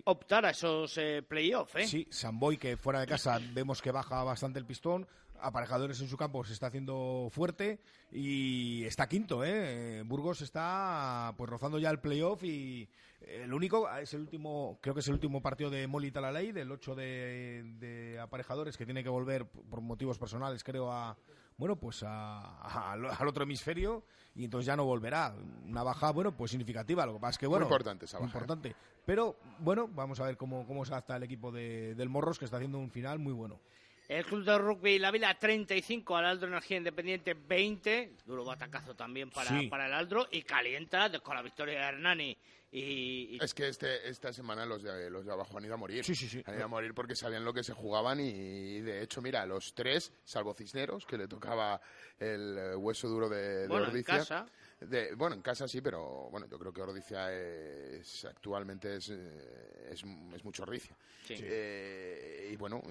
optar a esos eh, playoffs. ¿eh? Sí, Samboy que fuera de casa vemos que baja bastante el pistón aparejadores en su campo se está haciendo fuerte y está quinto, ¿eh? Burgos está pues rozando ya el playoff y el único es el último, creo que es el último partido de Moli ley del 8 de, aparejadores que tiene que volver por motivos personales, creo, a bueno, pues al otro hemisferio y entonces ya no volverá. Una baja, bueno, pues significativa. Lo que pasa es que, bueno. Muy importante esa baja. ¿eh? Importante. Pero, bueno, vamos a ver cómo, cómo se adapta el equipo de, del Morros, que está haciendo un final muy bueno. El Club de Rugby La Vila 35, al Aldro Energía Independiente 20. Duro batacazo también para, para el Aldro. Y calienta con la victoria de Hernani. Y, Es que este, esta semana los de, los de abajo han ido a morir. Sí, sí, sí. Han ido a morir porque sabían lo que se jugaban y, de hecho, mira, los tres, salvo Cisneros, que le tocaba el eh, hueso duro de, de bueno, En casa. De, bueno, en casa sí, pero bueno, yo creo que Ordicia es, actualmente es, eh, es, es mucho Ordicia. Eh, y bueno,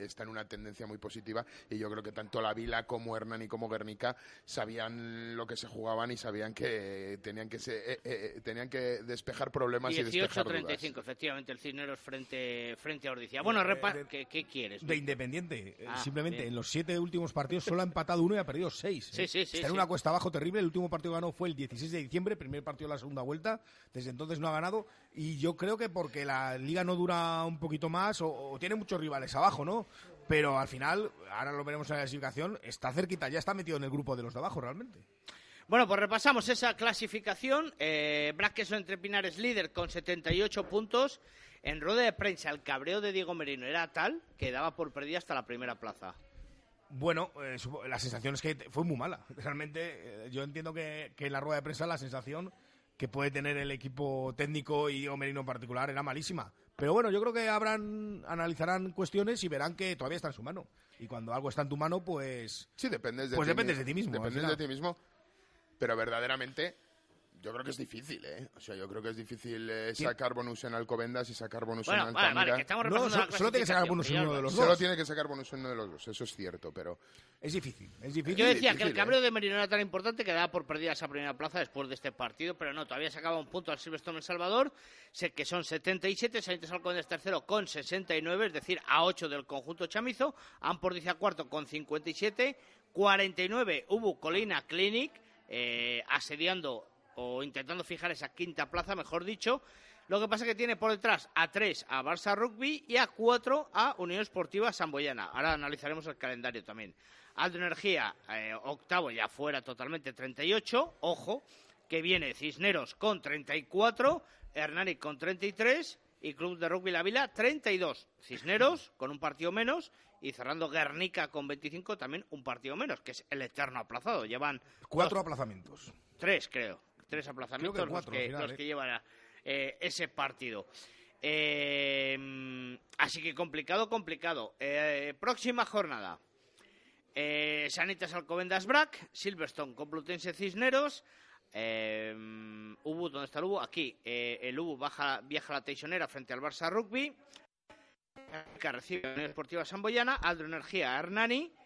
está en una tendencia muy positiva y yo creo que tanto la Vila como Hernani como Guernica sabían lo que se jugaban y sabían que tenían que se, eh, tenían que despejar problemas 18, y despejar 35, efectivamente, el Cisneros frente, frente a Ordicia. Bueno, ¿qué, quieres? De Independiente. Ah, Simplemente en los siete últimos partidos solo ha empatado uno y ha perdido seis. Sí, sí, sí. Está en una cuesta abajo terrible. El último partido ganó fue el 16 de diciembre, primer partido de la segunda vuelta. Desde entonces no ha ganado. Y yo creo que porque la liga no dura un poquito más o, tiene muchos rivales abajo, ¿no? Pero al final, ahora lo veremos en la clasificación, está cerquita, ya está metido en el grupo de los de abajo realmente. Bueno, pues repasamos esa clasificación. Eh, entre Pinares líder con 78 puntos. En rueda de prensa, el cabreo de Diego Merino era tal que daba por perdida hasta la primera plaza. Bueno, eh, la sensación es que fue muy mala. (laughs) Realmente, eh, yo entiendo que, en la rueda de prensa la sensación que puede tener el equipo técnico y Diego Merino en particular era malísima. Pero bueno, yo creo que habrán, analizarán cuestiones y verán que todavía está en su mano. Y cuando algo está en tu mano, pues. Sí, dependes de pues ti dependes de ti mismo. Dependes de ti mismo. Pero verdaderamente yo creo que es difícil, ¿eh? O sea, yo creo que es difícil eh, sacar bonus en Alcobendas y sacar bonus en Altamira. Vale, que estamos no, solo tiene que sacar bonus en uno de los dos. Solo tiene que sacar bonus en uno de los dos, eso es cierto, pero... Es difícil, es difícil. Yo decía que el cabreo ¿eh? de Merino era tan importante que daba por perdida esa primera plaza después de este partido, pero no, todavía sacaba un punto al Silverstone El Salvador, sé que son 77, Salientes Alcobendas tercero con 69, es decir, a 8 del conjunto chamizo, Ampordicia cuarto con 57, 49 hubo Colina Clinic, eh, asediando o intentando fijar esa quinta plaza, mejor dicho. Lo que pasa es que tiene por detrás a tres a Barça Rugby y a cuatro a Unión Esportiva Samboyana. Ahora analizaremos el calendario también. Aldo Energía, eh, octavo, ya fuera totalmente, 38. Ojo, que viene Cisneros con 34, Hernani con 33 y Club de Rugby La Vila 32. Cisneros (laughs) con un partido menos y cerrando Guernica con 25 también un partido menos, que es el eterno aplazado. Llevan Cuatro dos- aplazamientos. tres, creo. Tres aplazamientos los cuatro, que, al final, los ¿eh? que llevan eh, ese partido. Eh, así que complicado, complicado. Eh, próxima jornada. Sanitas Alcobendas Brac, Silverstone Complutense Cisneros, mm, Ubu, ¿dónde está el Ubu? Aquí, el Ubu baja, viaja a la Teixonera frente al Barça Rugby, que recibe la Unión Esportiva Samboyana, Aldro Energía a Hernani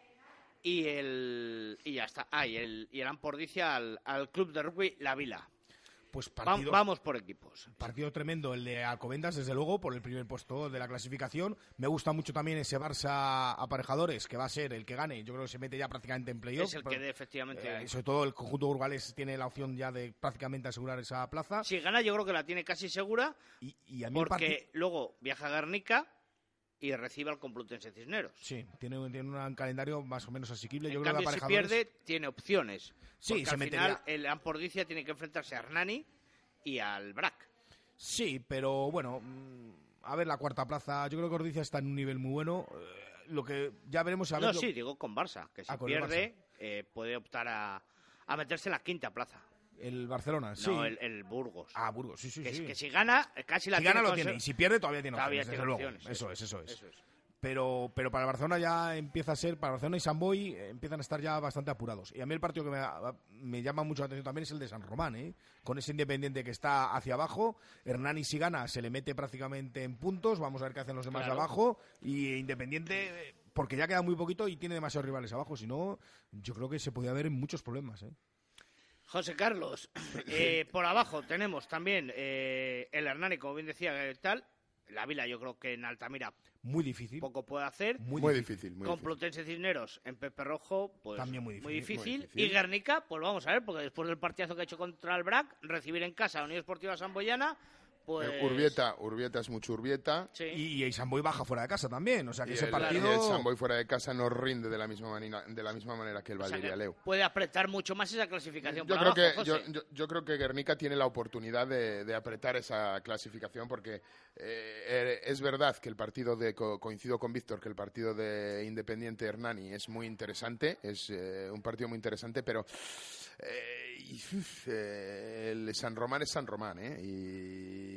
y el y ya está, ah, y el, y el Ampordicia al, al Club de Rugby La Vila. Pues partido, vamos por equipos. partido tremendo el de Alcobendas, desde luego, por el primer puesto de la clasificación. Me gusta mucho también ese Barça Aparejadores, que va a ser el que gane. Yo creo que se mete ya prácticamente en playoff. Es el que dé efectivamente. Eh, sobre todo el conjunto Urgales tiene la opción ya de prácticamente asegurar esa plaza. Si gana, yo creo que la tiene casi segura, Y, y a mí porque luego viaja a Guernica y recibe al Complutense Cisneros. Sí, tiene, un- tiene un calendario más o menos asequible. En Yo creo que si pierde, tiene opciones. Sí, porque se al metería- final el Ampordicia tiene que enfrentarse a Hernani y al Brac. Sí, pero bueno, mm, a ver la cuarta plaza. Yo creo que Ordicia está en un nivel muy bueno. Eh, Lo que ya veremos a ver. No, lo- sí, digo con Barça, que si Ah, pierde eh, puede optar a, a meterse en la quinta plaza. El Barcelona, sí. No, el, el Burgos. Ah, Burgos, sí, sí, que, sí. que si gana, casi la si gana tiene lo con tiene y si pierde todavía tiene Todavía opciones, desde tiene luego. opciones, Eso es, eso es. Eso es. Pero, pero para el Barcelona ya empieza a ser, para Barcelona y San Boy eh, empiezan a estar ya bastante apurados. Y a mí el partido que me, me llama mucho la atención también es el de San Román, ¿eh? con ese Independiente que está hacia abajo. Hernani si gana se le mete prácticamente en puntos, vamos a ver qué hacen los demás Claro. de abajo. Y Independiente, eh, porque ya queda muy poquito y tiene demasiados rivales abajo, si no, yo creo que se podía ver muchos problemas. ¿eh? José Carlos, (coughs) eh, por abajo tenemos también eh, el Hernani, como bien decía, eh, tal. La Vila, yo creo que en Altamira Muy difícil. poco puede hacer. Muy, Muy difícil. muy con difícil. Plutense Cisneros en Pepe Rojo, pues También muy difícil, muy difícil. difícil. Y Guernica, pues vamos a ver, porque después del partidazo que ha hecho contra el BRAC, recibir en casa a Unión Esportiva Samboyana, pues... Eh, Urbieta, Urbieta es mucho Urbieta. Sí. Y, y San Boy baja fuera de casa también, o sea que Y ese el, partido... y el Samboy fuera de casa no rinde de la misma manera, de la misma manera que el o sea puede apretar mucho más esa clasificación Yo creo, abajo, que, yo, José. yo- yo creo que Guernica tiene la oportunidad de, de apretar esa clasificación porque eh, eh, es verdad que el partido de, co- coincido con Víctor, que el partido de Independiente Hernani es muy interesante, es eh, un partido muy interesante, pero eh, el San Román es San Román, ¿eh? Y,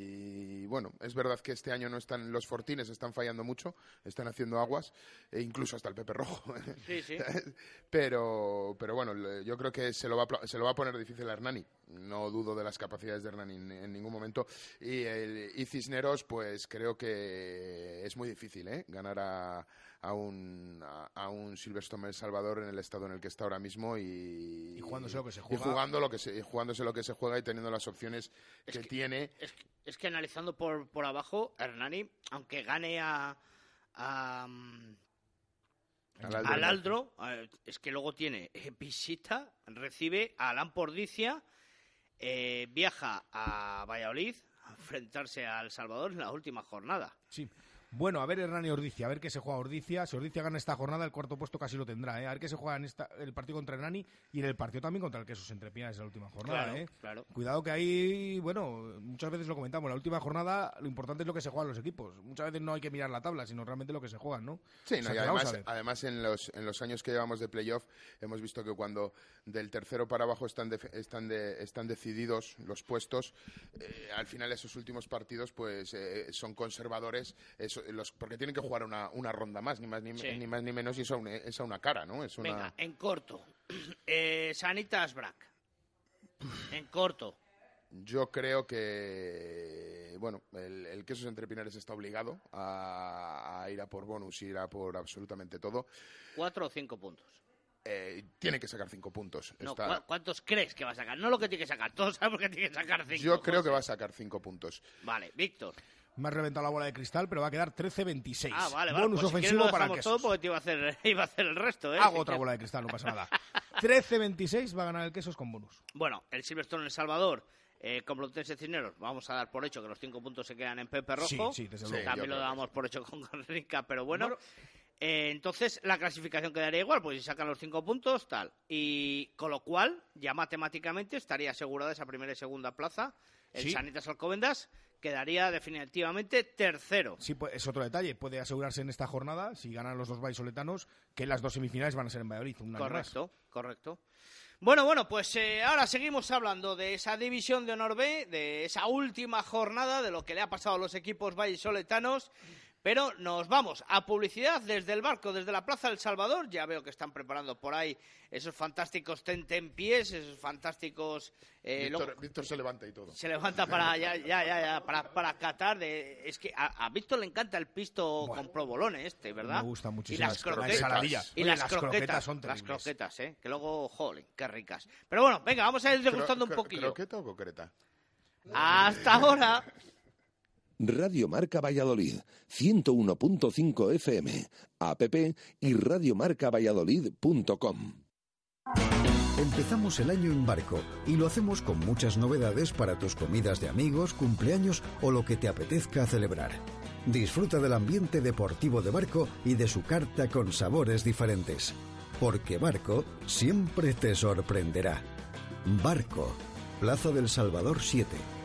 bueno, es verdad que este año no están los Fortines están fallando mucho, están haciendo aguas, e incluso hasta el Pepe Rojo. Sí, sí. (laughs) pero, pero bueno, yo creo que se lo, va a, se lo va a poner difícil a Hernani. No dudo de las capacidades de Hernani en, en ningún momento. Y, el- y Cisneros, pues creo que es muy difícil ¿eh? ganar a, a un, a, a un Silverstone El Salvador en el estado en el que está ahora mismo y, Y jugándose lo que se y juega. jugando lo que se, y jugándose lo que se juega y teniendo las opciones que, tiene. Es que, es que analizando por, por abajo, Hernani, aunque gane a, a, Al Aldro. al Aldro, eh, es que luego tiene eh, visita, recibe a Alan Pordicia, eh, viaja a Valladolid a enfrentarse al Salvador en la última jornada. Sí. Bueno, a ver Hernani Ordicia, a ver qué se juega Ordicia. Si Ordicia gana esta jornada, el cuarto puesto casi lo tendrá. ¿eh? A ver qué se juega en esta, el partido contra Hernani y en el partido también contra el Quesos Entrepinas en la última jornada. Claro, ¿eh? claro. Cuidado que ahí, bueno, muchas veces lo comentamos, la última jornada lo importante es lo que se juegan los equipos. Muchas veces no hay que mirar la tabla, sino realmente lo que se juegan, ¿no? Sí, O sea y que además, además en, los, en los años que llevamos de playoff hemos visto que cuando del tercero para abajo están, def- están, de- están decididos los puestos, eh, al final esos últimos partidos pues eh, son conservadores eso, los, porque tienen que jugar una, una ronda más, ni más ni, Sí. ni más ni menos, y es a una, es a una cara, ¿no? Es una... Venga, en corto. (clears throat) Eh, Sanitas. En corto. Yo creo que, bueno, el, el Quesos Entre Pinares está obligado a, a ir a por bonus, ir a por absolutamente todo. ¿Cuatro o cinco puntos? Eh, tiene que sacar cinco puntos. No, Está- ¿cu- ¿Cuántos crees que va a sacar? No lo que tiene que sacar. Todos sabemos que tiene que sacar cinco. Yo creo José. que va a sacar cinco puntos. Vale, Víctor. Me ha reventado la bola de cristal, pero va a quedar 13-26. Ah, vale, vale. Bonus pues si ofensivo lo para dejamos Quesos. todo porque te iba a hacer, (laughs) iba a hacer el resto, ¿eh? Hago Si otra bola de cristal, no pasa nada. (laughs) 13-26 va a ganar el Quesos con bonus. Bueno, el Silverstone en El Salvador, eh, Complutense Cisneros, vamos a dar por hecho que los cinco puntos se quedan en Pepe Rojo. Sí, sí, desde luego. Sí, También lo damos por hecho con (laughs) Rica, pero bueno. Bueno. Eh, entonces la clasificación quedaría igual, pues si sacan los cinco puntos, tal. Y con lo cual, ya matemáticamente estaría asegurada esa primera y segunda plaza. El Sí. Sanitas Alcobendas quedaría definitivamente tercero. Sí, pues, es otro detalle. Puede asegurarse en esta jornada, si ganan los dos vallisoletanos, que las dos semifinales van a ser en Valladolid. Un. Correcto, correcto. Bueno, bueno, pues eh, ahora seguimos hablando de esa división de honor B, de esa última jornada, de lo que le ha pasado a los equipos vallisoletanos. Pero nos vamos a publicidad desde el barco, desde la Plaza del Salvador. Ya veo que están preparando por ahí esos fantásticos tentempiés, esos fantásticos... eh, Víctor, se levanta y todo. se levanta para ya, ya, ya, ya, para, para Qatar. De, es que a, a Víctor le encanta el pisto con provolone este, ¿verdad? Me gusta Y muchísimo. las La croquetas. Y Oye, las, las croquetas, croquetas son Las terribles. croquetas, ¿eh? Que luego, jolín, qué ricas. Pero bueno, venga, vamos a ir degustando un poquillo. ¿Croqueta o concreta? Hasta ahora. (laughs) Radio Marca Valladolid, 101.5 FM, app y radiomarcavalladolid.com. Empezamos el año en barco y lo hacemos con muchas novedades para tus comidas de amigos, cumpleaños o lo que te apetezca celebrar. Disfruta del ambiente deportivo de barco y de su carta con sabores diferentes. Porque Barco siempre te sorprenderá. Barco, Plaza del Salvador 7,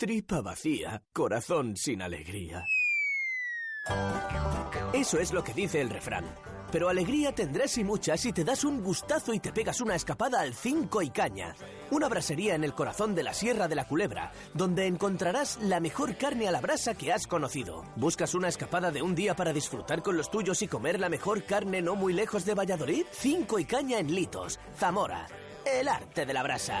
Tripa vacía, corazón sin alegría. Eso es lo que dice el refrán. Pero alegría tendrás y mucha si te das un gustazo y te pegas una escapada al 5 y caña. Una brasería en el corazón de la Sierra de la Culebra, donde encontrarás la mejor carne a la brasa que has conocido. ¿Buscas una escapada de un día para disfrutar con los tuyos y comer la mejor carne no muy lejos de Valladolid? 5 y caña en Litos, Zamora. El arte de la brasa.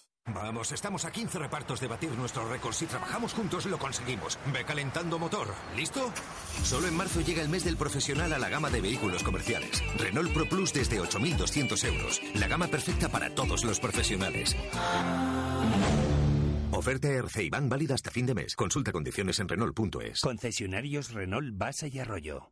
Vamos, estamos a 15 repartos de batir nuestros récords. Si trabajamos juntos, lo conseguimos. Ve calentando motor. ¿Listo? Solo en marzo llega el mes del profesional a la gama de vehículos comerciales. Renault Pro Plus desde 8.200 euros. La gama perfecta para todos los profesionales. Oferta RC Iván válida hasta fin de mes. Consulta condiciones en Renault.es. Concesionarios Renault Basa y Arroyo.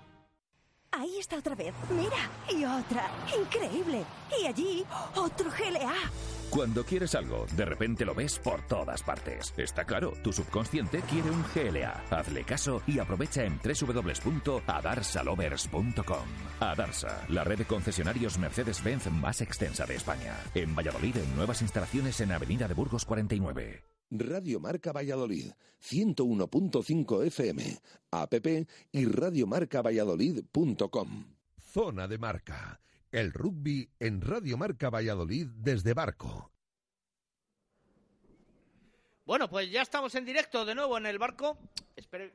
Está otra vez. Mira. Y otra. Increíble. Y allí, otro GLA. Cuando quieres algo, de repente lo ves por todas partes. Está claro, tu subconsciente quiere un GLA. Hazle caso y aprovecha en www.adarsalovers.com. Adarsa, la red de concesionarios Mercedes-Benz más extensa de España. En Valladolid, en nuevas instalaciones en Avenida de Burgos 49. Radio Marca Valladolid, 101.5 FM, app y radiomarcavalladolid.com. Zona de marca. El rugby en Radio Marca Valladolid desde Barco. Bueno, pues ya estamos en directo de nuevo en el barco. Espero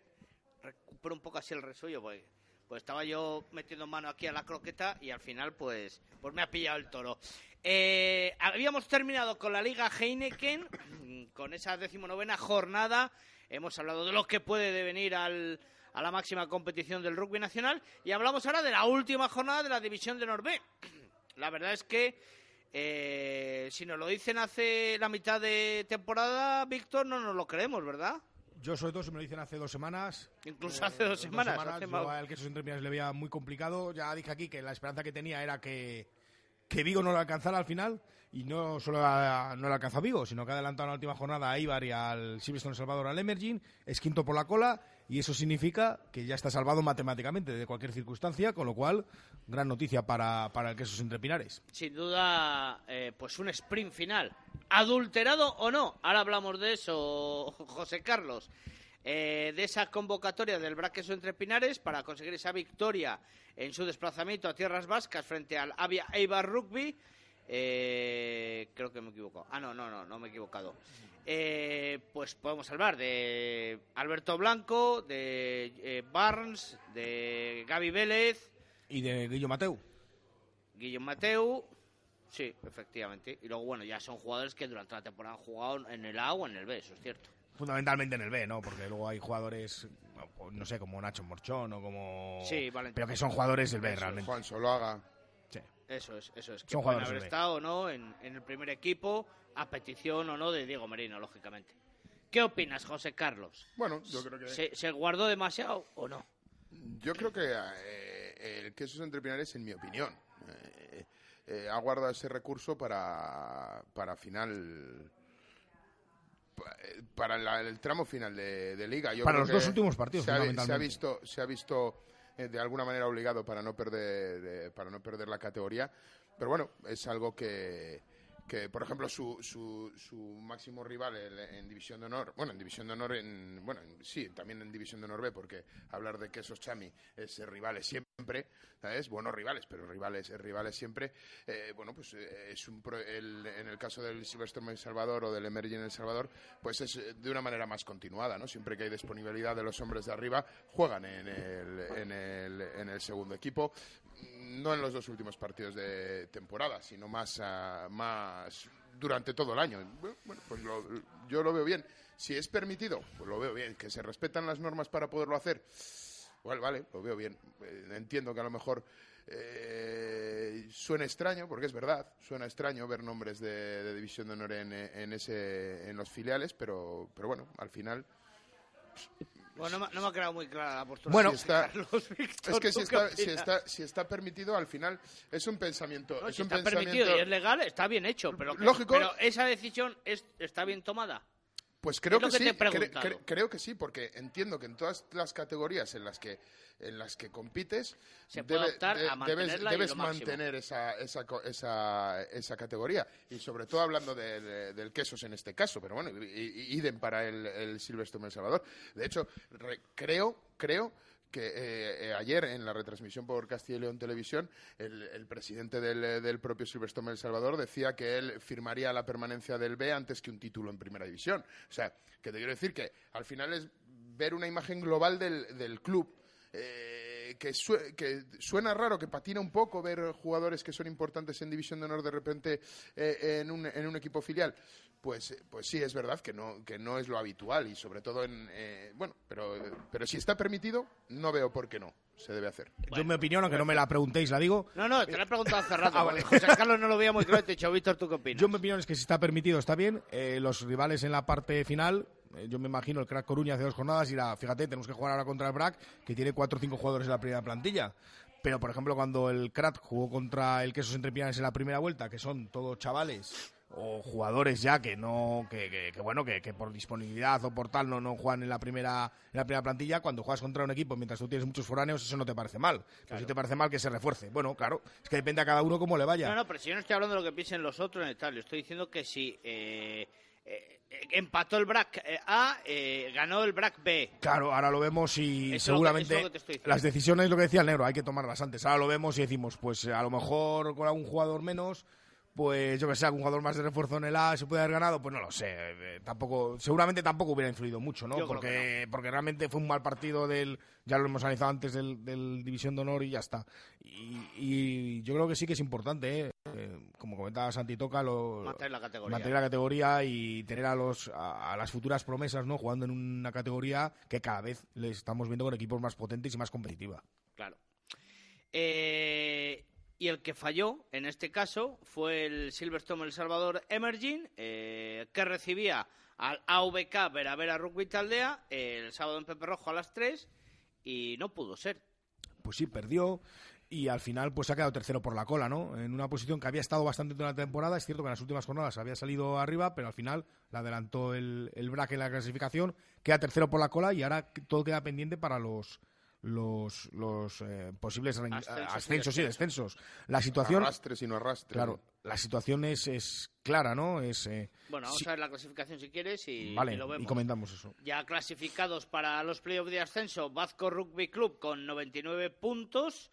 recupero un poco así el resuello, pues, pues estaba yo metiendo mano aquí a la croqueta y al final pues, pues me ha pillado el toro. Eh, habíamos terminado con la Liga Heineken, con esa decimonovena jornada. Hemos hablado de lo que puede devenir al, a la máxima competición del rugby nacional y hablamos ahora de la última jornada de la división de Norbe. (clears throat) La verdad es que eh, si nos lo dicen hace la mitad de temporada, Víctor, no nos lo creemos, ¿verdad? Yo, sobre todo, si me lo dicen hace dos semanas. Incluso hace dos semanas, hace yo mal- a él que esos le veía muy complicado. Ya dije aquí que la esperanza que tenía era que, que Vigo no lo alcanzara al final. y no solo no le alcanza Vigo, sino que ha adelantado en la última jornada a Ibar y al Silverstone Salvador al Emerging, es quinto por la cola y eso significa que ya está salvado matemáticamente de cualquier circunstancia, con lo cual, gran noticia para, para el Quesos Entre Pinares. Sin duda, eh, pues un sprint final. ¿Adulterado o no? Ahora hablamos de eso, José Carlos. Eh, de esa convocatoria del Braqueso Entre Pinares para conseguir esa victoria en su desplazamiento a tierras vascas frente al Avia Eibar Rugby. Eh, creo que me he equivocado. Ah, no, no, no, no me he equivocado. Eh, pues podemos hablar de Alberto Blanco, de eh, Barnes, de Gaby Vélez. Y de Guillo Mateu. Guillo Mateu, sí, efectivamente. Y luego, bueno, ya son jugadores que durante la temporada han jugado en el A o en el B, eso es cierto. Fundamentalmente en el B, ¿no? Porque luego hay jugadores, no sé, como Nacho Morchón o como... Sí, Valentín. Pero que son jugadores del B, Eso, realmente. Juan Soloaga. Sí. Eso es, eso es. Que Son pueden jugadores haber del B. estado o no en, en el primer equipo, a petición o no de Diego Merino, lógicamente. ¿Qué opinas, José Carlos? Bueno, yo creo que... ¿Se, se guardó demasiado o no? Yo creo que eh, el Quesos Entre Pinares, en mi opinión, eh, eh, ha guardado ese recurso para, para final... pa- Para la- el tramo final de, de liga. Yo Para los dos últimos partidos, se ha, se ha visto, se ha visto eh, de alguna manera obligado para no perder, de- para no perder la categoría. Pero bueno, es algo que, que por ejemplo, su, su, su máximo rival en División de Honor, bueno, en División de Honor, en, bueno, en- sí, también en División de Honor B, porque hablar de quesos Chami es rivales siempre, ¿sabes? Buenos rivales, pero rivales, rivales siempre. Eh, bueno, pues eh, es un pro- el- en el caso del Silverstone en El Salvador o del Emerging El Salvador, pues es eh, de una manera más continuada, ¿no? Siempre que hay disponibilidad de los hombres de arriba, juegan en el, en el, en el segundo equipo no en los dos últimos partidos de temporada, sino más, ah, más durante todo el año. Bueno, bueno, pues lo- yo lo veo bien. Si es permitido, pues lo veo bien. Que se respetan las normas para poderlo hacer, igual, vale, lo veo bien. Eh, entiendo que a lo mejor eh, suena extraño, porque es verdad, suena extraño ver nombres de, de División de Honor en, en, ese, en los filiales, pero, pero bueno, al final Bueno, no, me- no me ha quedado muy clara la postura. Bueno, de si está- (laughs) Carlos Víctor, es que si ¿tú qué está, si, está, si está permitido, al final es un pensamiento. No, es si un está pensamiento permitido y es legal, está bien hecho. Pero, Lógico. pero esa decisión es, está bien tomada. Pues creo que, que sí, cre- cre- creo que sí, porque entiendo que en todas las categorías en las que en las que compites Se a debes, mantener esa, esa, esa, esa categoría. Y sobre todo hablando de- de- del quesos en este caso, pero bueno, idem para el, el Silverstone El Salvador. De hecho, re- creo, creo que eh, eh, ayer en la retransmisión por Castilla y León Televisión, el, presidente del, eh, del propio Silverstone El Salvador decía que él firmaría la permanencia del B antes que un título en primera división. O sea, que te quiero decir que al final es ver una imagen global del, club. eh, que, que suena raro, que patina un poco ver jugadores que son importantes en División de Honor de repente eh, en, un, en un equipo filial. Pues, eh, pues sí, es verdad que no, que no es lo habitual y sobre todo en... eh, bueno, pero, pero si está permitido, no veo por qué no se debe hacer. Yo, mi opinión, aunque no me la preguntéis, la digo. No, no, te lo he preguntado hace rato. Ah, vale. José Carlos no lo veía muy claro te he dicho, Víctor, ¿tú qué opinas? Yo, mi opinión, es que si está permitido, está bien. Eh, los rivales en la parte final, yo me imagino el Crack Coruña hace dos jornadas irá, fíjate, tenemos que jugar ahora contra el BRAC, que tiene cuatro o cinco jugadores en la primera plantilla. Pero, por ejemplo, cuando el Crack jugó contra el Quesos Entre Pinares en la primera vuelta, que son todos chavales o jugadores ya que no que, que- que, bueno que, que por disponibilidad o por tal no no juegan en la primera en la primera plantilla cuando juegas contra un equipo mientras tú tienes muchos foráneos eso no te parece mal. Pero si te parece mal que se refuerce. Bueno claro es que depende a cada uno cómo le vaya. No, no, pero si yo no estoy hablando de lo que piensen los otros en el tal, yo estoy diciendo que si eh, eh, empató el BRAC eh, A, eh, ganó el BRAC B. Claro, ahora lo vemos y Eso es lo que- seguramente eso las decisiones, lo que decía el negro, hay que tomarlas antes. Ahora lo vemos y decimos, pues a lo mejor con algún jugador menos, pues yo que sé, algún jugador más de refuerzo en el A se puede haber ganado, pues no lo sé. eh, tampoco, seguramente tampoco hubiera influido mucho, ¿no? Yo Porque, porque realmente fue un mal partido del, ya lo hemos analizado antes del, del División de Honor y ya está. Y, y yo creo que sí que es importante, ¿eh? Eh, como comentaba Santi Toca, lo, Mantener la categoría. mantener la categoría y tener a los a, a las futuras promesas no jugando en una categoría que cada vez les estamos viendo con equipos más potentes y más competitiva Claro. Eh, y el que falló, en este caso, fue el Silverstone El Salvador Emerging, eh, que recibía al AVK Vera Vera Rugby Taldea el sábado en Pepe Rojo a las 3 y no pudo ser. pues sí perdió y al final pues ha quedado tercero por la cola, ¿no? En una posición que había estado bastante toda la temporada, es cierto que en las últimas jornadas había salido arriba, pero al final la adelantó el, el BRAC en la clasificación, queda tercero por la cola y ahora todo queda pendiente para los los, los eh, posibles Ascensos y ascensos y descensos. La situación Arrastres y no arrastres. Claro, la situación es, es clara, ¿no? Es eh, Bueno, vamos a ver la clasificación si quieres y, vale, y lo vemos. y comentamos eso. Ya clasificados para los playoffs de ascenso, Vasco Rugby Club con 99 puntos.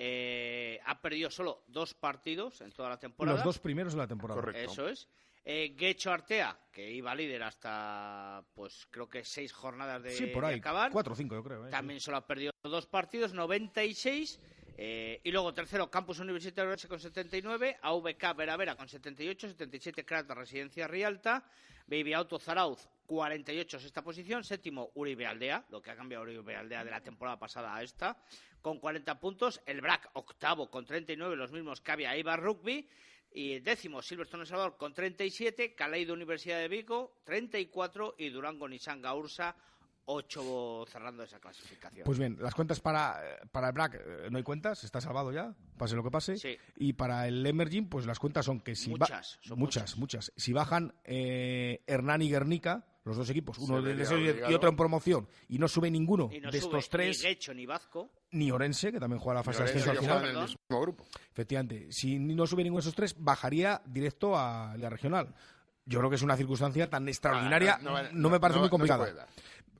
eh, ha perdido solo dos partidos en toda la temporada. Los dos primeros de la temporada. Eso es. Eh, Guecho Artea, que iba líder hasta, pues creo que seis jornadas de, Sí, por de ahí. acabar. Cuatro o cinco, yo creo. ¿eh? También solo ha perdido dos partidos, 96. eh, y luego tercero, Campus Universitario Orense con 79, AVK Vera Vera con 78, 77 Crata Residencia Rialta, Baby Auto Zarauz 48, sexta posición, séptimo Uribe Aldea, lo que ha cambiado Uribe Aldea de la temporada pasada a esta, con 40 puntos, el BRAC octavo con 39, los mismos que había Ibar Rugby, y décimo Silverstone El Salvador con 37, Caleido Universidad de Vigo 34 y Durango Nissan Gaursa 8 cerrando esa clasificación. Pues bien, las cuentas para, eh, para el BRAC eh, no hay cuentas, está salvado ya, pase lo que pase. Y para el Emerging, pues las cuentas son que si Muchas, son muchas, muchas. Si bajan eh, Hernán y Guernica, los dos equipos, uno de y otro en promoción, y no sube ninguno y no de sube estos tres, ni ni Vazco. ni Orense, que también juega la fase de ascenso al final. juegan en el mismo grupo. Efectivamente, si no sube ninguno de esos tres, bajaría directo a la regional. Yo creo que es una circunstancia tan extraordinaria, no, me parece no- muy no se complicada. puede dar.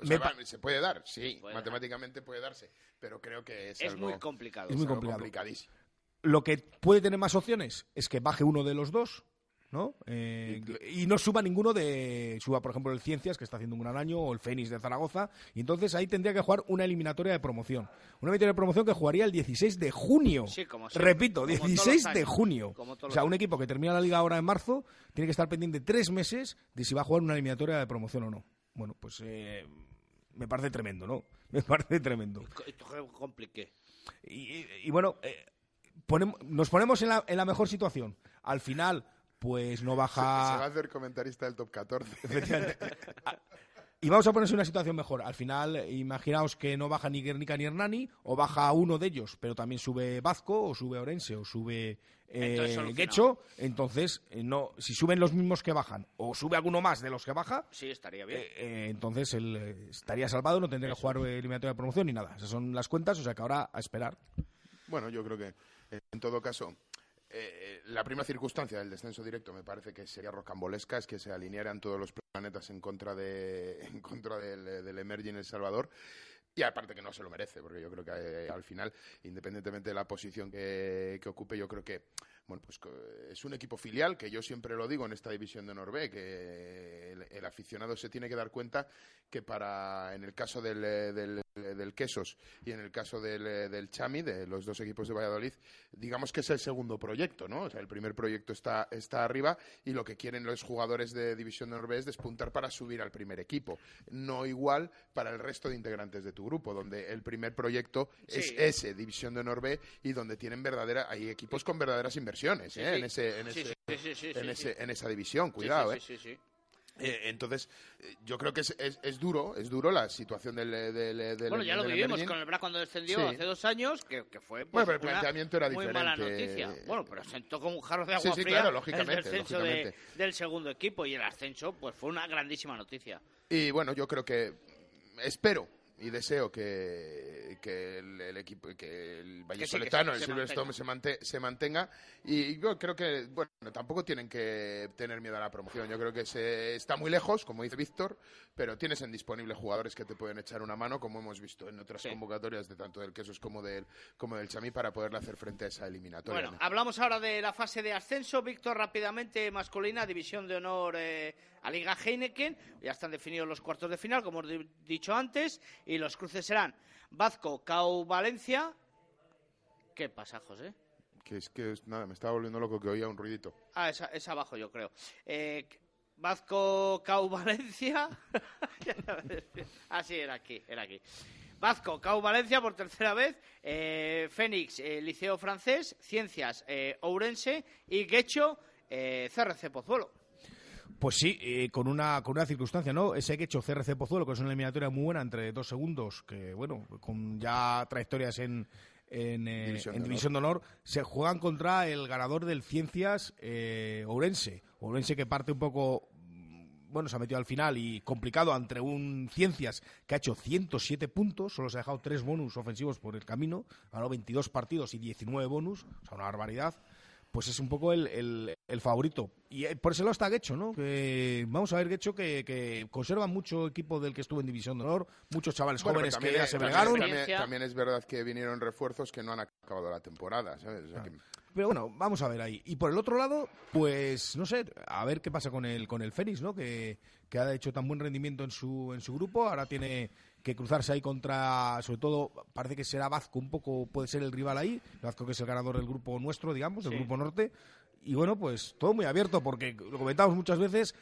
O Me sea, pa- va- se puede dar, sí, matemáticamente puede darse, pero creo que es, Es algo- muy complicado. Es muy complicado. complicadísimo. Lo que puede tener más opciones es que baje uno de los dos, ¿no? Eh, y no suba ninguno de. Suba, por ejemplo, el Ciencias, que está haciendo un gran año, o el Fénix de Zaragoza. Y entonces ahí tendría que jugar una eliminatoria de promoción. Una eliminatoria de promoción que jugaría el 16 de junio. Sí, como siempre, Repito, como todos 16 los de junio. O sea, un equipo que termina la liga ahora en marzo tiene que estar pendiente tres meses de si va a jugar una eliminatoria de promoción o no. Bueno, pues eh, me parece tremendo, ¿no? (laughs) Me parece tremendo. Compliqué. Y, y- y bueno, eh, ponem- nos ponemos en la, en la mejor situación. Al final, pues no Se, se va a baja. hacer comentarista del top 14. (laughs) Y vamos a ponerse en una situación mejor. Al final, imaginaos que no baja ni Guernica ni Hernani, o baja uno de ellos, pero también sube Vazco, o sube Orense, o sube eh. Guecho. Entonces, eh, no, si suben los mismos que bajan, o sube alguno más de los que baja, Sí, estaría bien. eh, eh, entonces él estaría salvado, no tendría que jugar eliminatoria de promoción ni nada. Esas son las cuentas, o sea que ahora a esperar. Bueno, yo creo que en todo caso, eh, la primera circunstancia del descenso directo me parece que sería rocambolesca, es que se alinearan todos los planetas en contra de (laughs) en contra del, eh, del Emerging El Salvador. Y aparte que no se lo merece, porque yo creo que eh, al final, independientemente de la posición que, que ocupe, yo creo que bueno, pues es un equipo filial, que yo siempre lo digo en esta división de Norvé, que el aficionado se tiene que dar cuenta que para, en el caso del, eh, del, del Quesos y en el caso del, eh, del Chami, de los dos equipos de Valladolid, digamos que es el segundo proyecto, ¿no? O sea, el primer proyecto está, está arriba y lo que quieren los jugadores de división de Norvé es despuntar para subir al primer equipo. No igual para el resto de integrantes de tu grupo, donde el primer proyecto es ese, división de Norvé, y donde tienen verdadera, hay equipos con verdaderas inversiones, ¿eh? En ese, en ese- sí, sí, sí, en ese- en esa división, cuidado, ¿eh? Sí, sí, sí. Eh, entonces, eh, yo creo que es, es, es duro, es duro la situación del, del, del- Bueno, ya lo del vivimos Emerging. con el BRAC cuando descendió Sí. hace dos años, que, que fue pues, Bueno, pero el una planteamiento era muy mala noticia. Bueno, pero sentó como un jarro de Sí, agua sí, fría claro, el lógicamente, descenso de- lógicamente. del segundo equipo y el ascenso, pues fue una grandísima noticia. Y bueno, yo creo que espero y deseo que, que el, el equipo, que el Vallesoletano, que se- el se Silverstone se, se mantenga. Y yo creo que, bueno, tampoco tienen que tener miedo a la promoción. Yo creo que se está muy lejos, como dice Víctor, pero tienes en disponible jugadores que te pueden echar una mano, como hemos visto en otras convocatorias de tanto del Quesos como del, como del Chamí, para poderle hacer frente a esa eliminatoria. Bueno, hablamos ahora de la fase de ascenso. Víctor, rápidamente, masculina, división de honor eh, a Liga Heineken. Ya están definidos los cuartos de final, como he dicho antes. Y los cruces serán Vazco, Cau, Valencia. ¿Qué pasa, José? Que es que, es- nada, me estaba volviendo loco que oía un ruidito. Ah, es, es abajo, yo creo. Eh, Vazco, Cau, (laughs) Valencia. ah, sí, era aquí, era aquí. Vazco, Cau, Valencia por tercera vez. Eh, Fénix, eh, Liceo Francés. Ciencias, eh, Ourense. Y Guecho, eh, CRC Pozuelo. Pues sí, eh, con una con una circunstancia, ¿no? Ese que hecho CRC Pozuelo, que es una eliminatoria muy buena entre dos segundos, que bueno, con ya trayectorias en, en, eh, División en de División de Honor, se juegan contra el ganador del Ciencias eh, Ourense. Ourense que parte un poco mm, bueno, se ha metido al final y complicado entre un Ciencias que ha hecho 107 puntos, solo se ha dejado tres bonus ofensivos por el camino, ganó 22 partidos y 19 bonus, o sea, una barbaridad. Pues es un poco el, el- el favorito. Y eh, por ese lado está Guecho, ¿no? Que, vamos a ver, Guecho, que, que conserva mucho equipo del que estuvo en División de Honor, muchos chavales Bueno, jóvenes que también, ya es- se bregaron. También, también es verdad que vinieron refuerzos que no han acabado la temporada, ¿sabes? O sea que- Pero bueno, vamos a ver ahí. Y por el otro lado, pues no sé, a ver qué pasa con el con el Fénix, ¿no? Que, que ha hecho tan buen rendimiento en su en su grupo, ahora tiene que cruzarse ahí contra, sobre todo, parece que será Vazco un poco, puede ser el rival ahí, Vazco que es el ganador del grupo nuestro, digamos, del Sí. grupo norte, y bueno, pues todo muy abierto, porque lo comentamos muchas veces,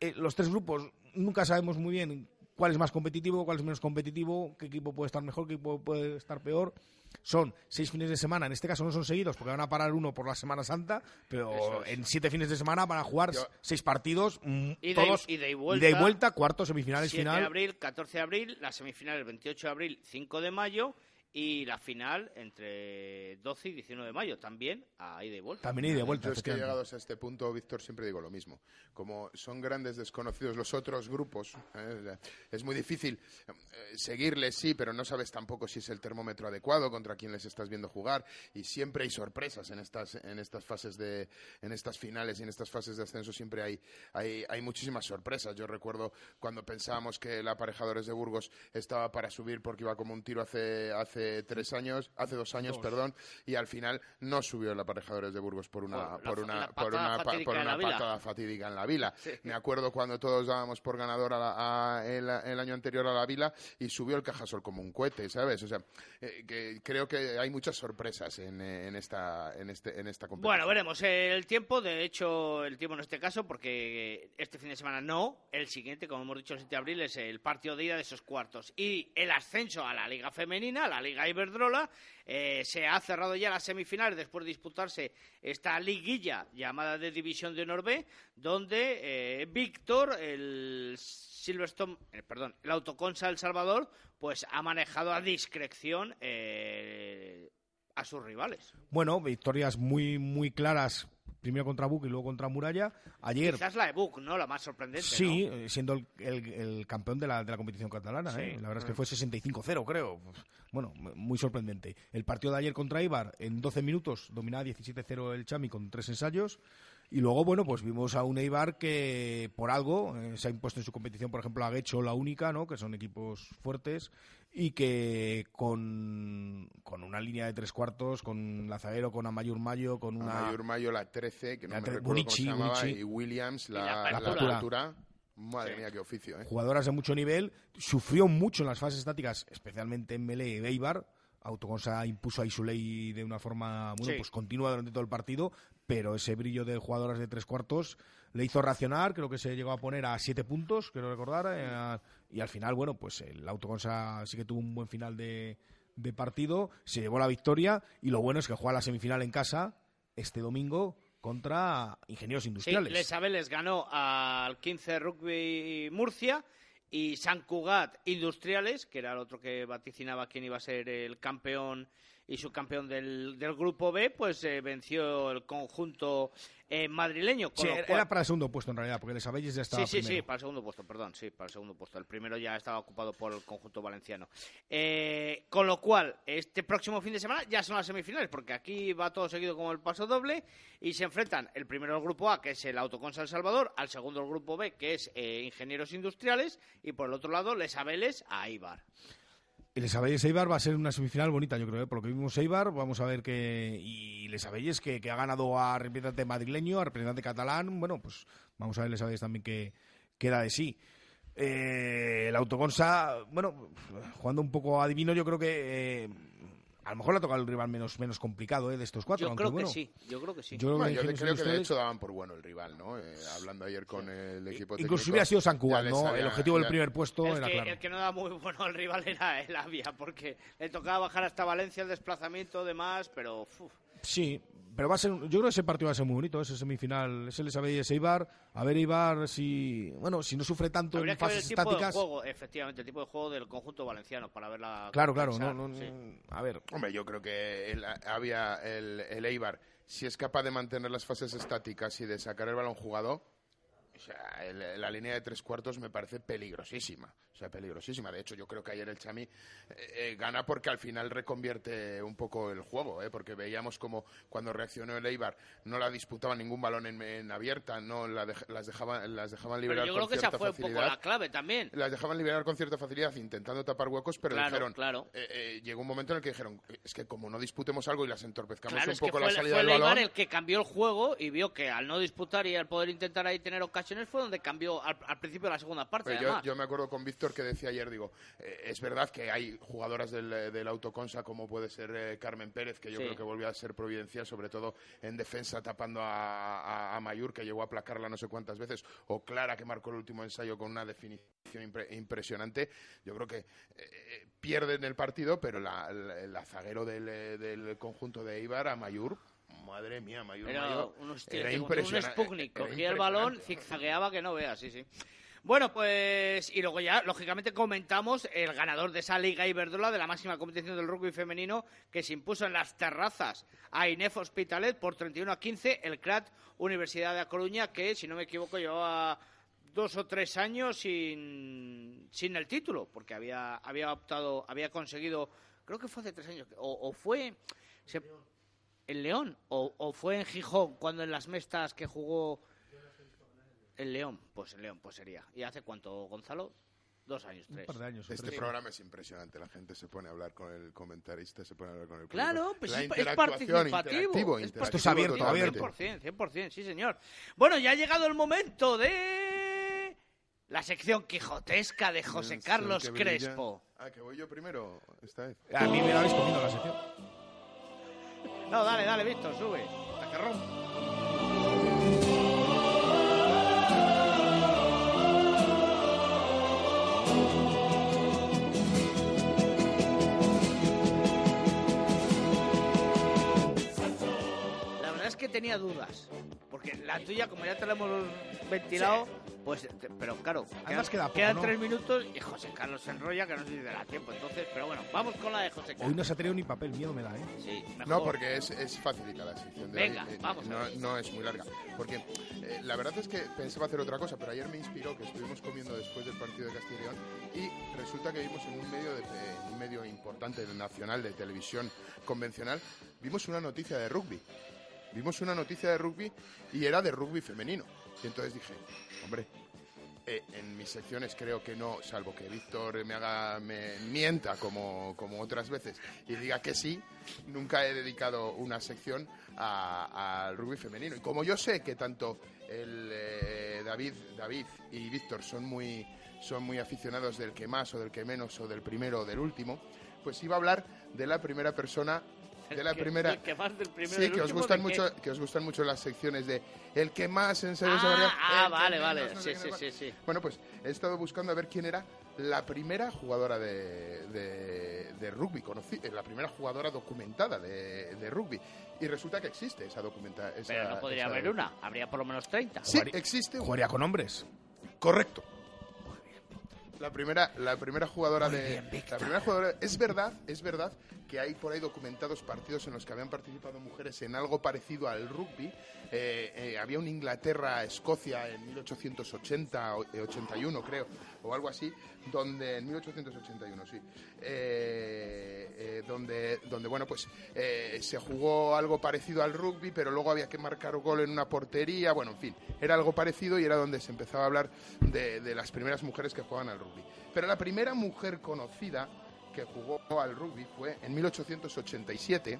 eh, los tres grupos nunca sabemos muy bien cuál es más competitivo, cuál es menos competitivo, qué equipo puede estar mejor, qué equipo puede estar peor. Son seis fines de semana, en este caso no son seguidos porque van a parar uno por la Semana Santa, pero es. en siete fines de semana van a jugar seis partidos, y- todos ida y vuelta. ida y vuelta, cuartos, semifinales, 7 final. de abril, 14 de abril, la semifinal el 28 de abril, 5 de mayo y la final entre 12 y 19 de mayo, también a ida y vuelta. También ida y vuelta, Yo es que llegados a este punto, Víctor, siempre digo lo mismo. Como son grandes desconocidos los otros grupos, ¿eh? Es muy difícil eh, seguirles, sí, pero no sabes tampoco si es el termómetro adecuado contra quién les estás viendo jugar. Y siempre hay sorpresas en estas, en estas fases de, en estas finales y en estas fases de ascenso siempre hay, hay, hay muchísimas sorpresas. Yo recuerdo cuando pensábamos que el aparejadores de Burgos estaba para subir porque iba como un tiro hace, hace tres años, hace dos años, Dos. perdón, y al final no subió el aparejadores de Burgos por una, Por la por fa- una, la por patada una, pa- por una patada fatídica en la vila. Me acuerdo cuando todos dábamos por ganador a la- a- el, el año anterior a la vila y subió el Cajasol como un cohete, ¿sabes? O sea, eh, que creo que hay muchas sorpresas en, eh, en esta, en este, en esta competición. Bueno, veremos el tiempo, de hecho el tiempo en este caso, porque este fin de semana no, el siguiente, como hemos dicho el 7 de abril, es el partido de ida de esos cuartos. Y el ascenso a la Liga Femenina, a la Liga Iberdrola, eh, se ha cerrado ya las semifinales después de disputarse esta liguilla llamada de División de Honor B, donde eh, Víctor, el Silverstone, eh, perdón, el Autoconsa El Salvador, pues ha manejado a discreción a sus rivales. Bueno, victorias muy, muy claras, primero contra Buc y luego contra Muralla. Ayer, Quizás la de Buc, ¿no? La más sorprendente, sí, ¿no? eh, siendo el, el- el campeón de la, de la competición catalana. Sí. ¿eh? La verdad es que fue 65-0, creo. Bueno, m- muy sorprendente. El partido de ayer contra Ibar, en 12 minutos, dominaba 17-0 el Chami con tres ensayos. Y luego, bueno, pues vimos a un Eibar que por algo eh, se ha impuesto en su competición, por ejemplo, a Guecho la única, ¿no? Que son equipos fuertes y que con, con una línea de tres cuartos, con Lazaguero, con Amayur Mayo, con una... Mayor Mayo, la 13, que no La me tre- recuerdo Bonici, cómo se llamaba, Bonici. y Williams, la, Y la la, apertura. apertura. Madre mía, qué oficio, ¿eh? jugadoras de mucho nivel, sufrió mucho en las fases estáticas, especialmente en Melee y Eibar. Autoconsa impuso a Isuley de una forma bueno, Sí. pues continua durante todo el partido, pero ese brillo de jugadoras de tres cuartos le hizo reaccionar, creo que se llegó a poner a siete puntos, quiero recordar, eh, y al final, bueno, pues el Autoconsa sí que tuvo un buen final de, de partido, se llevó la victoria, y lo bueno es que juega la semifinal en casa este domingo contra Ingenieros Sí, Industriales. Les Abeles ganó al 15 Rugby Murcia y San Cugat Industriales, que era el otro que vaticinaba quién iba a ser el campeón y subcampeón del, del grupo B, pues eh, venció el conjunto eh, madrileño. con Sí, era para el segundo puesto en realidad, porque Abelles ya estaba Sí, sí, sí, para el segundo puesto, perdón, sí, para el segundo puesto. El primero ya estaba ocupado por el conjunto valenciano. Eh, con lo cual, este próximo fin de semana ya son las semifinales, porque aquí va todo seguido como el paso doble y se enfrentan el primero del grupo A, que es el Autoconsa El Salvador, al segundo del grupo B, que es eh, Ingenieros Industriales, y por el otro lado, Les Abeles a Ibar. El Sabelles Eibar va a ser una semifinal bonita, yo creo, ¿eh? por lo que vimos Eibar, vamos a ver que. Y Les Sabelles que, que ha ganado a representante madrileño, a representante catalán, bueno, pues vamos a ver Les Sabelles también que queda de sí. Eh, el Autoconsa, bueno, jugando un poco adivino, yo creo que. eh, a lo mejor le ha tocado el rival menos, menos complicado ¿eh? de estos cuatro. Yo creo bueno, que sí, yo creo que sí. Yo creo Bueno, que yo creo que de Industriales- hecho daban por bueno el rival, ¿no? Eh, hablando ayer con el equipo técnico. Incluso hubiera sido San les ¿no? había- el objetivo del ya- primer puesto el, era que, claro. el que no da muy bueno al rival era el Avia, porque le tocaba bajar hasta Valencia el desplazamiento, demás, pero... uf. Sí, pero va a ser, yo creo que ese partido va a ser muy bonito, ese semifinal, ese les sabe ese Ibar, a ver Ibar si, bueno, si no sufre tanto Habría en que ver el fases tipo estáticas. de juego, efectivamente, el tipo de juego del conjunto valenciano para ver la. Claro, claro, no, no, sí. a ver. Hombre, yo creo que el, había el, el Eibar, si es capaz de mantener las fases estáticas y de sacar el balón jugado, o sea, el- la línea de tres cuartos me parece peligrosísima. O sea, peligrosísima. De hecho, yo creo que ayer el Chami eh, eh, gana porque al final reconvierte un poco el juego, ¿eh? porque veíamos como cuando reaccionó el Eibar no la disputaban ningún balón en, en abierta, no la las, dejaban, las dejaban Pero liberar yo con creo que esa fue un poco facilidad. la clave también. Las dejaban liberar con cierta facilidad intentando tapar huecos, pero Claro, dijeron, claro. eh, llegó un momento en el que dijeron, es que como no disputemos algo y las entorpezcamos Claro, un poco la salida fue el del Eibar balón, el que cambió el juego y vio que al no disputar y al poder intentar ahí tener ocasiones fue donde cambió al, al principio de la segunda parte. Pero yo, me acuerdo con Víctor que decía ayer, digo, eh, es verdad que hay jugadoras del, eh, del autoconsa como puede ser eh, Carmen Pérez, que yo Sí. creo que volvió a ser providencial, sobre todo en defensa tapando a, a, a Mayur, que llegó a aplacarla no sé cuántas veces, o Clara, que marcó el último ensayo con una definición impre- impresionante. Yo creo que eh, pierden el partido, pero la, la- el azaguero del, del conjunto de Eibar, a Mayur, madre mía, Mayur, Era Mayur, un, era un. Sputnik, cogía el balón, zigzagueaba que no veas, sí, sí. Bueno, pues, y luego ya, lógicamente, comentamos el ganador de esa Liga Iberdrola, de la máxima competición del rugby femenino, que se impuso en las terrazas a Inef Hospitalet por 31 a 15, el CRAT Universidad de A Coruña, que, si no me equivoco, llevaba dos o tres años sin, sin el título, porque había, había optado, había conseguido, creo que fue hace tres años, o, o fue... se- en León o, o fue en Gijón cuando en las mestas que jugó el León pues en León pues sería y hace cuánto Gonzalo dos años tres Este programa es impresionante. La gente se pone a hablar con el comentarista, se pone a hablar con el Claro, público. pues La es, participativo. interactivo, es interactivo Esto es abierto, abierto. 100%, 100%, sí señor. Bueno, ya ha llegado el momento de la sección quijotesca de José El Carlos. Crespo. Ah, que voy yo primero esta vez. A mí me la habéis comido la sección. No, dale, dale, Víctor, sube. Hasta que rompa. Tenía dudas. Porque la tuya, como ya te la hemos ventilado, pues. te- Pero claro, Además quedan, queda poco, quedan ¿no? tres minutos y José Carlos se enrolla que no sé si te da tiempo. Entonces, pero bueno, vamos con la de José Carlos. Hoy no se ha traído ni papel, miedo me da, ¿eh? Sí, mejor. No, porque es, es facilita la sección de Venga, hoy. Eh, vamos a no, ver. no es muy larga. Porque eh, la verdad es que pensaba hacer otra cosa, pero ayer me inspiró que estuvimos comiendo después del partido de Castilla y León y resulta que vimos en un medio, de, en un medio importante nacional de televisión convencional, vimos una noticia de rugby. Vimos una noticia de rugby y era de rugby femenino. Y entonces dije, hombre, eh, en mis secciones creo que no, salvo que Víctor me haga me mienta como, como otras veces y diga que sí, nunca he dedicado una sección al rugby femenino. Y como yo sé que tanto el eh, David, David y Víctor son muy, son muy aficionados del que más o del que menos o del primero o del último, pues iba a hablar de la primera persona (laughs) de la Que- primera el que más del primero sí del que os gustan mucho que os gustan mucho las secciones de el que más en serio Ah, se varía, ah, vale, menos, vale. no Sí, sí, sí, sí. bueno, pues he estado buscando a ver quién era la primera jugadora de, de, de rugby, conocí, eh, la primera jugadora documentada de, de rugby. Y resulta que existe esa documentada. Pero no podría haber una, habría por lo menos 30. Sí, existe. una. Jugaría con hombres. Correcto. La primera, la primera jugadora Muy de. bien, la primera jugadora. Es verdad, es verdad que hay por ahí documentados partidos en los que habían participado mujeres en algo parecido al rugby. Eh, eh, había un Inglaterra-Escocia en 1880, o- eh, 81 creo, o algo así, donde en 1881 sí, donde, donde bueno pues se jugó algo parecido al rugby, pero luego había que marcar gol en una portería, bueno, en fin, era algo parecido y era donde se empezaba a hablar de, de las primeras mujeres que jugaban al rugby. Pero la primera mujer conocida que jugó al rugby fue en 1887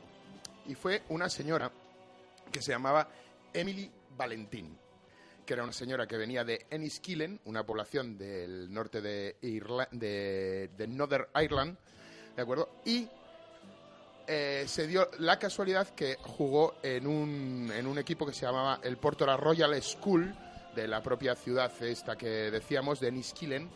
y fue una señora que se llamaba Emily Valentín, que era una señora que venía de Enniskillen, una población del norte de, Irla- Northern Ireland, ¿de acuerdo? Y eh, se dio la casualidad que jugó en un, en un equipo que se llamaba el Portora Royal School, de la propia ciudad esta que decíamos, de Enniskillen.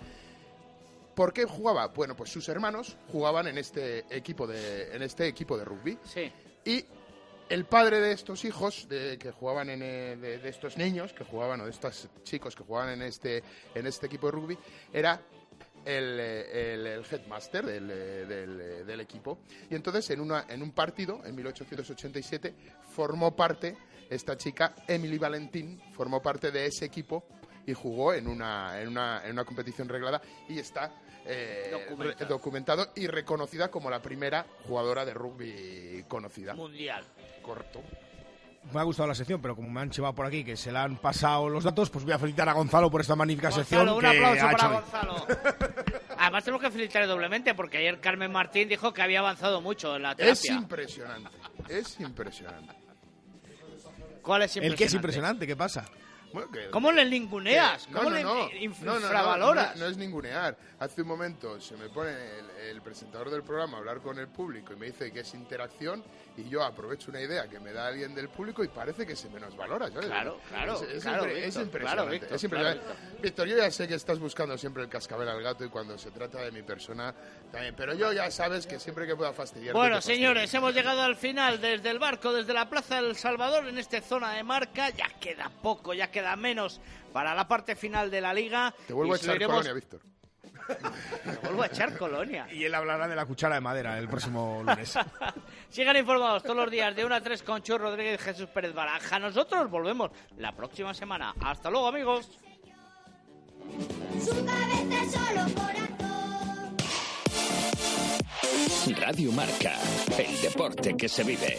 ¿Por qué jugaba? Bueno, pues sus hermanos jugaban en este equipo de, en este equipo de rugby. Sí. Y el padre de estos hijos de, que jugaban en eh, de, de estos niños que jugaban o de estos chicos que jugaban en este en este equipo de rugby era el, eh, el- el headmaster del, eh, del, del equipo y entonces en una en un partido en 1887 formó parte esta chica Emily Valentín formó parte de ese equipo y jugó en una en una, en una competición reglada y está eh, Documentado. re- documentado y reconocida como la primera jugadora de rugby conocida Mundial. correcto Me ha gustado la sección, pero como me han chivado por aquí que se le han pasado los datos, pues voy a felicitar a Gonzalo por esta magnífica sección. Gonzalo, un que aplauso ha para hecho. Gonzalo. (laughs) Además tenemos que felicitarle doblemente porque ayer Carmen Martín dijo que había avanzado mucho en la es terapia. impresionante es impresionante ¿Cuál es El que es impresionante, ¿qué pasa? Bueno, que- ¿Cómo le ninguneas? que- no, ¿Cómo no, le no. inf- No, no, no, infravaloras? No, es ningunear. Hace un momento se me pone el, el presentador del programa a hablar con el público y me dice que es interacción y yo aprovecho una idea que me da alguien del público y parece que se menosvalora. ¿sabes? Claro, claro, Es, es claro, impre- es Víctor, impresionante. claro, Víctor, es impresionante. claro, Víctor, yo ya sé que estás buscando siempre el cascabel al gato y cuando se trata de mi persona también. Pero yo ya sabes que siempre que pueda fastidiar. Bueno, señores, hemos llegado al final desde el barco, desde la Plaza del Salvador, en esta zona de marca. Ya queda poco, ya queda menos para la parte final de la liga. Te vuelvo Y a echar colonia, Víctor. (laughs) Te vuelvo a echar colonia. Y él hablará de la cuchara de madera el próximo lunes. (laughs) Sigan informados todos los días de 1 a 3 con Chu Rodríguez y Jesús Pérez Baraja. Nosotros volvemos la próxima semana. Hasta luego, amigos. Su cabeza es solo corazón. Radio Marca, el deporte que se vive.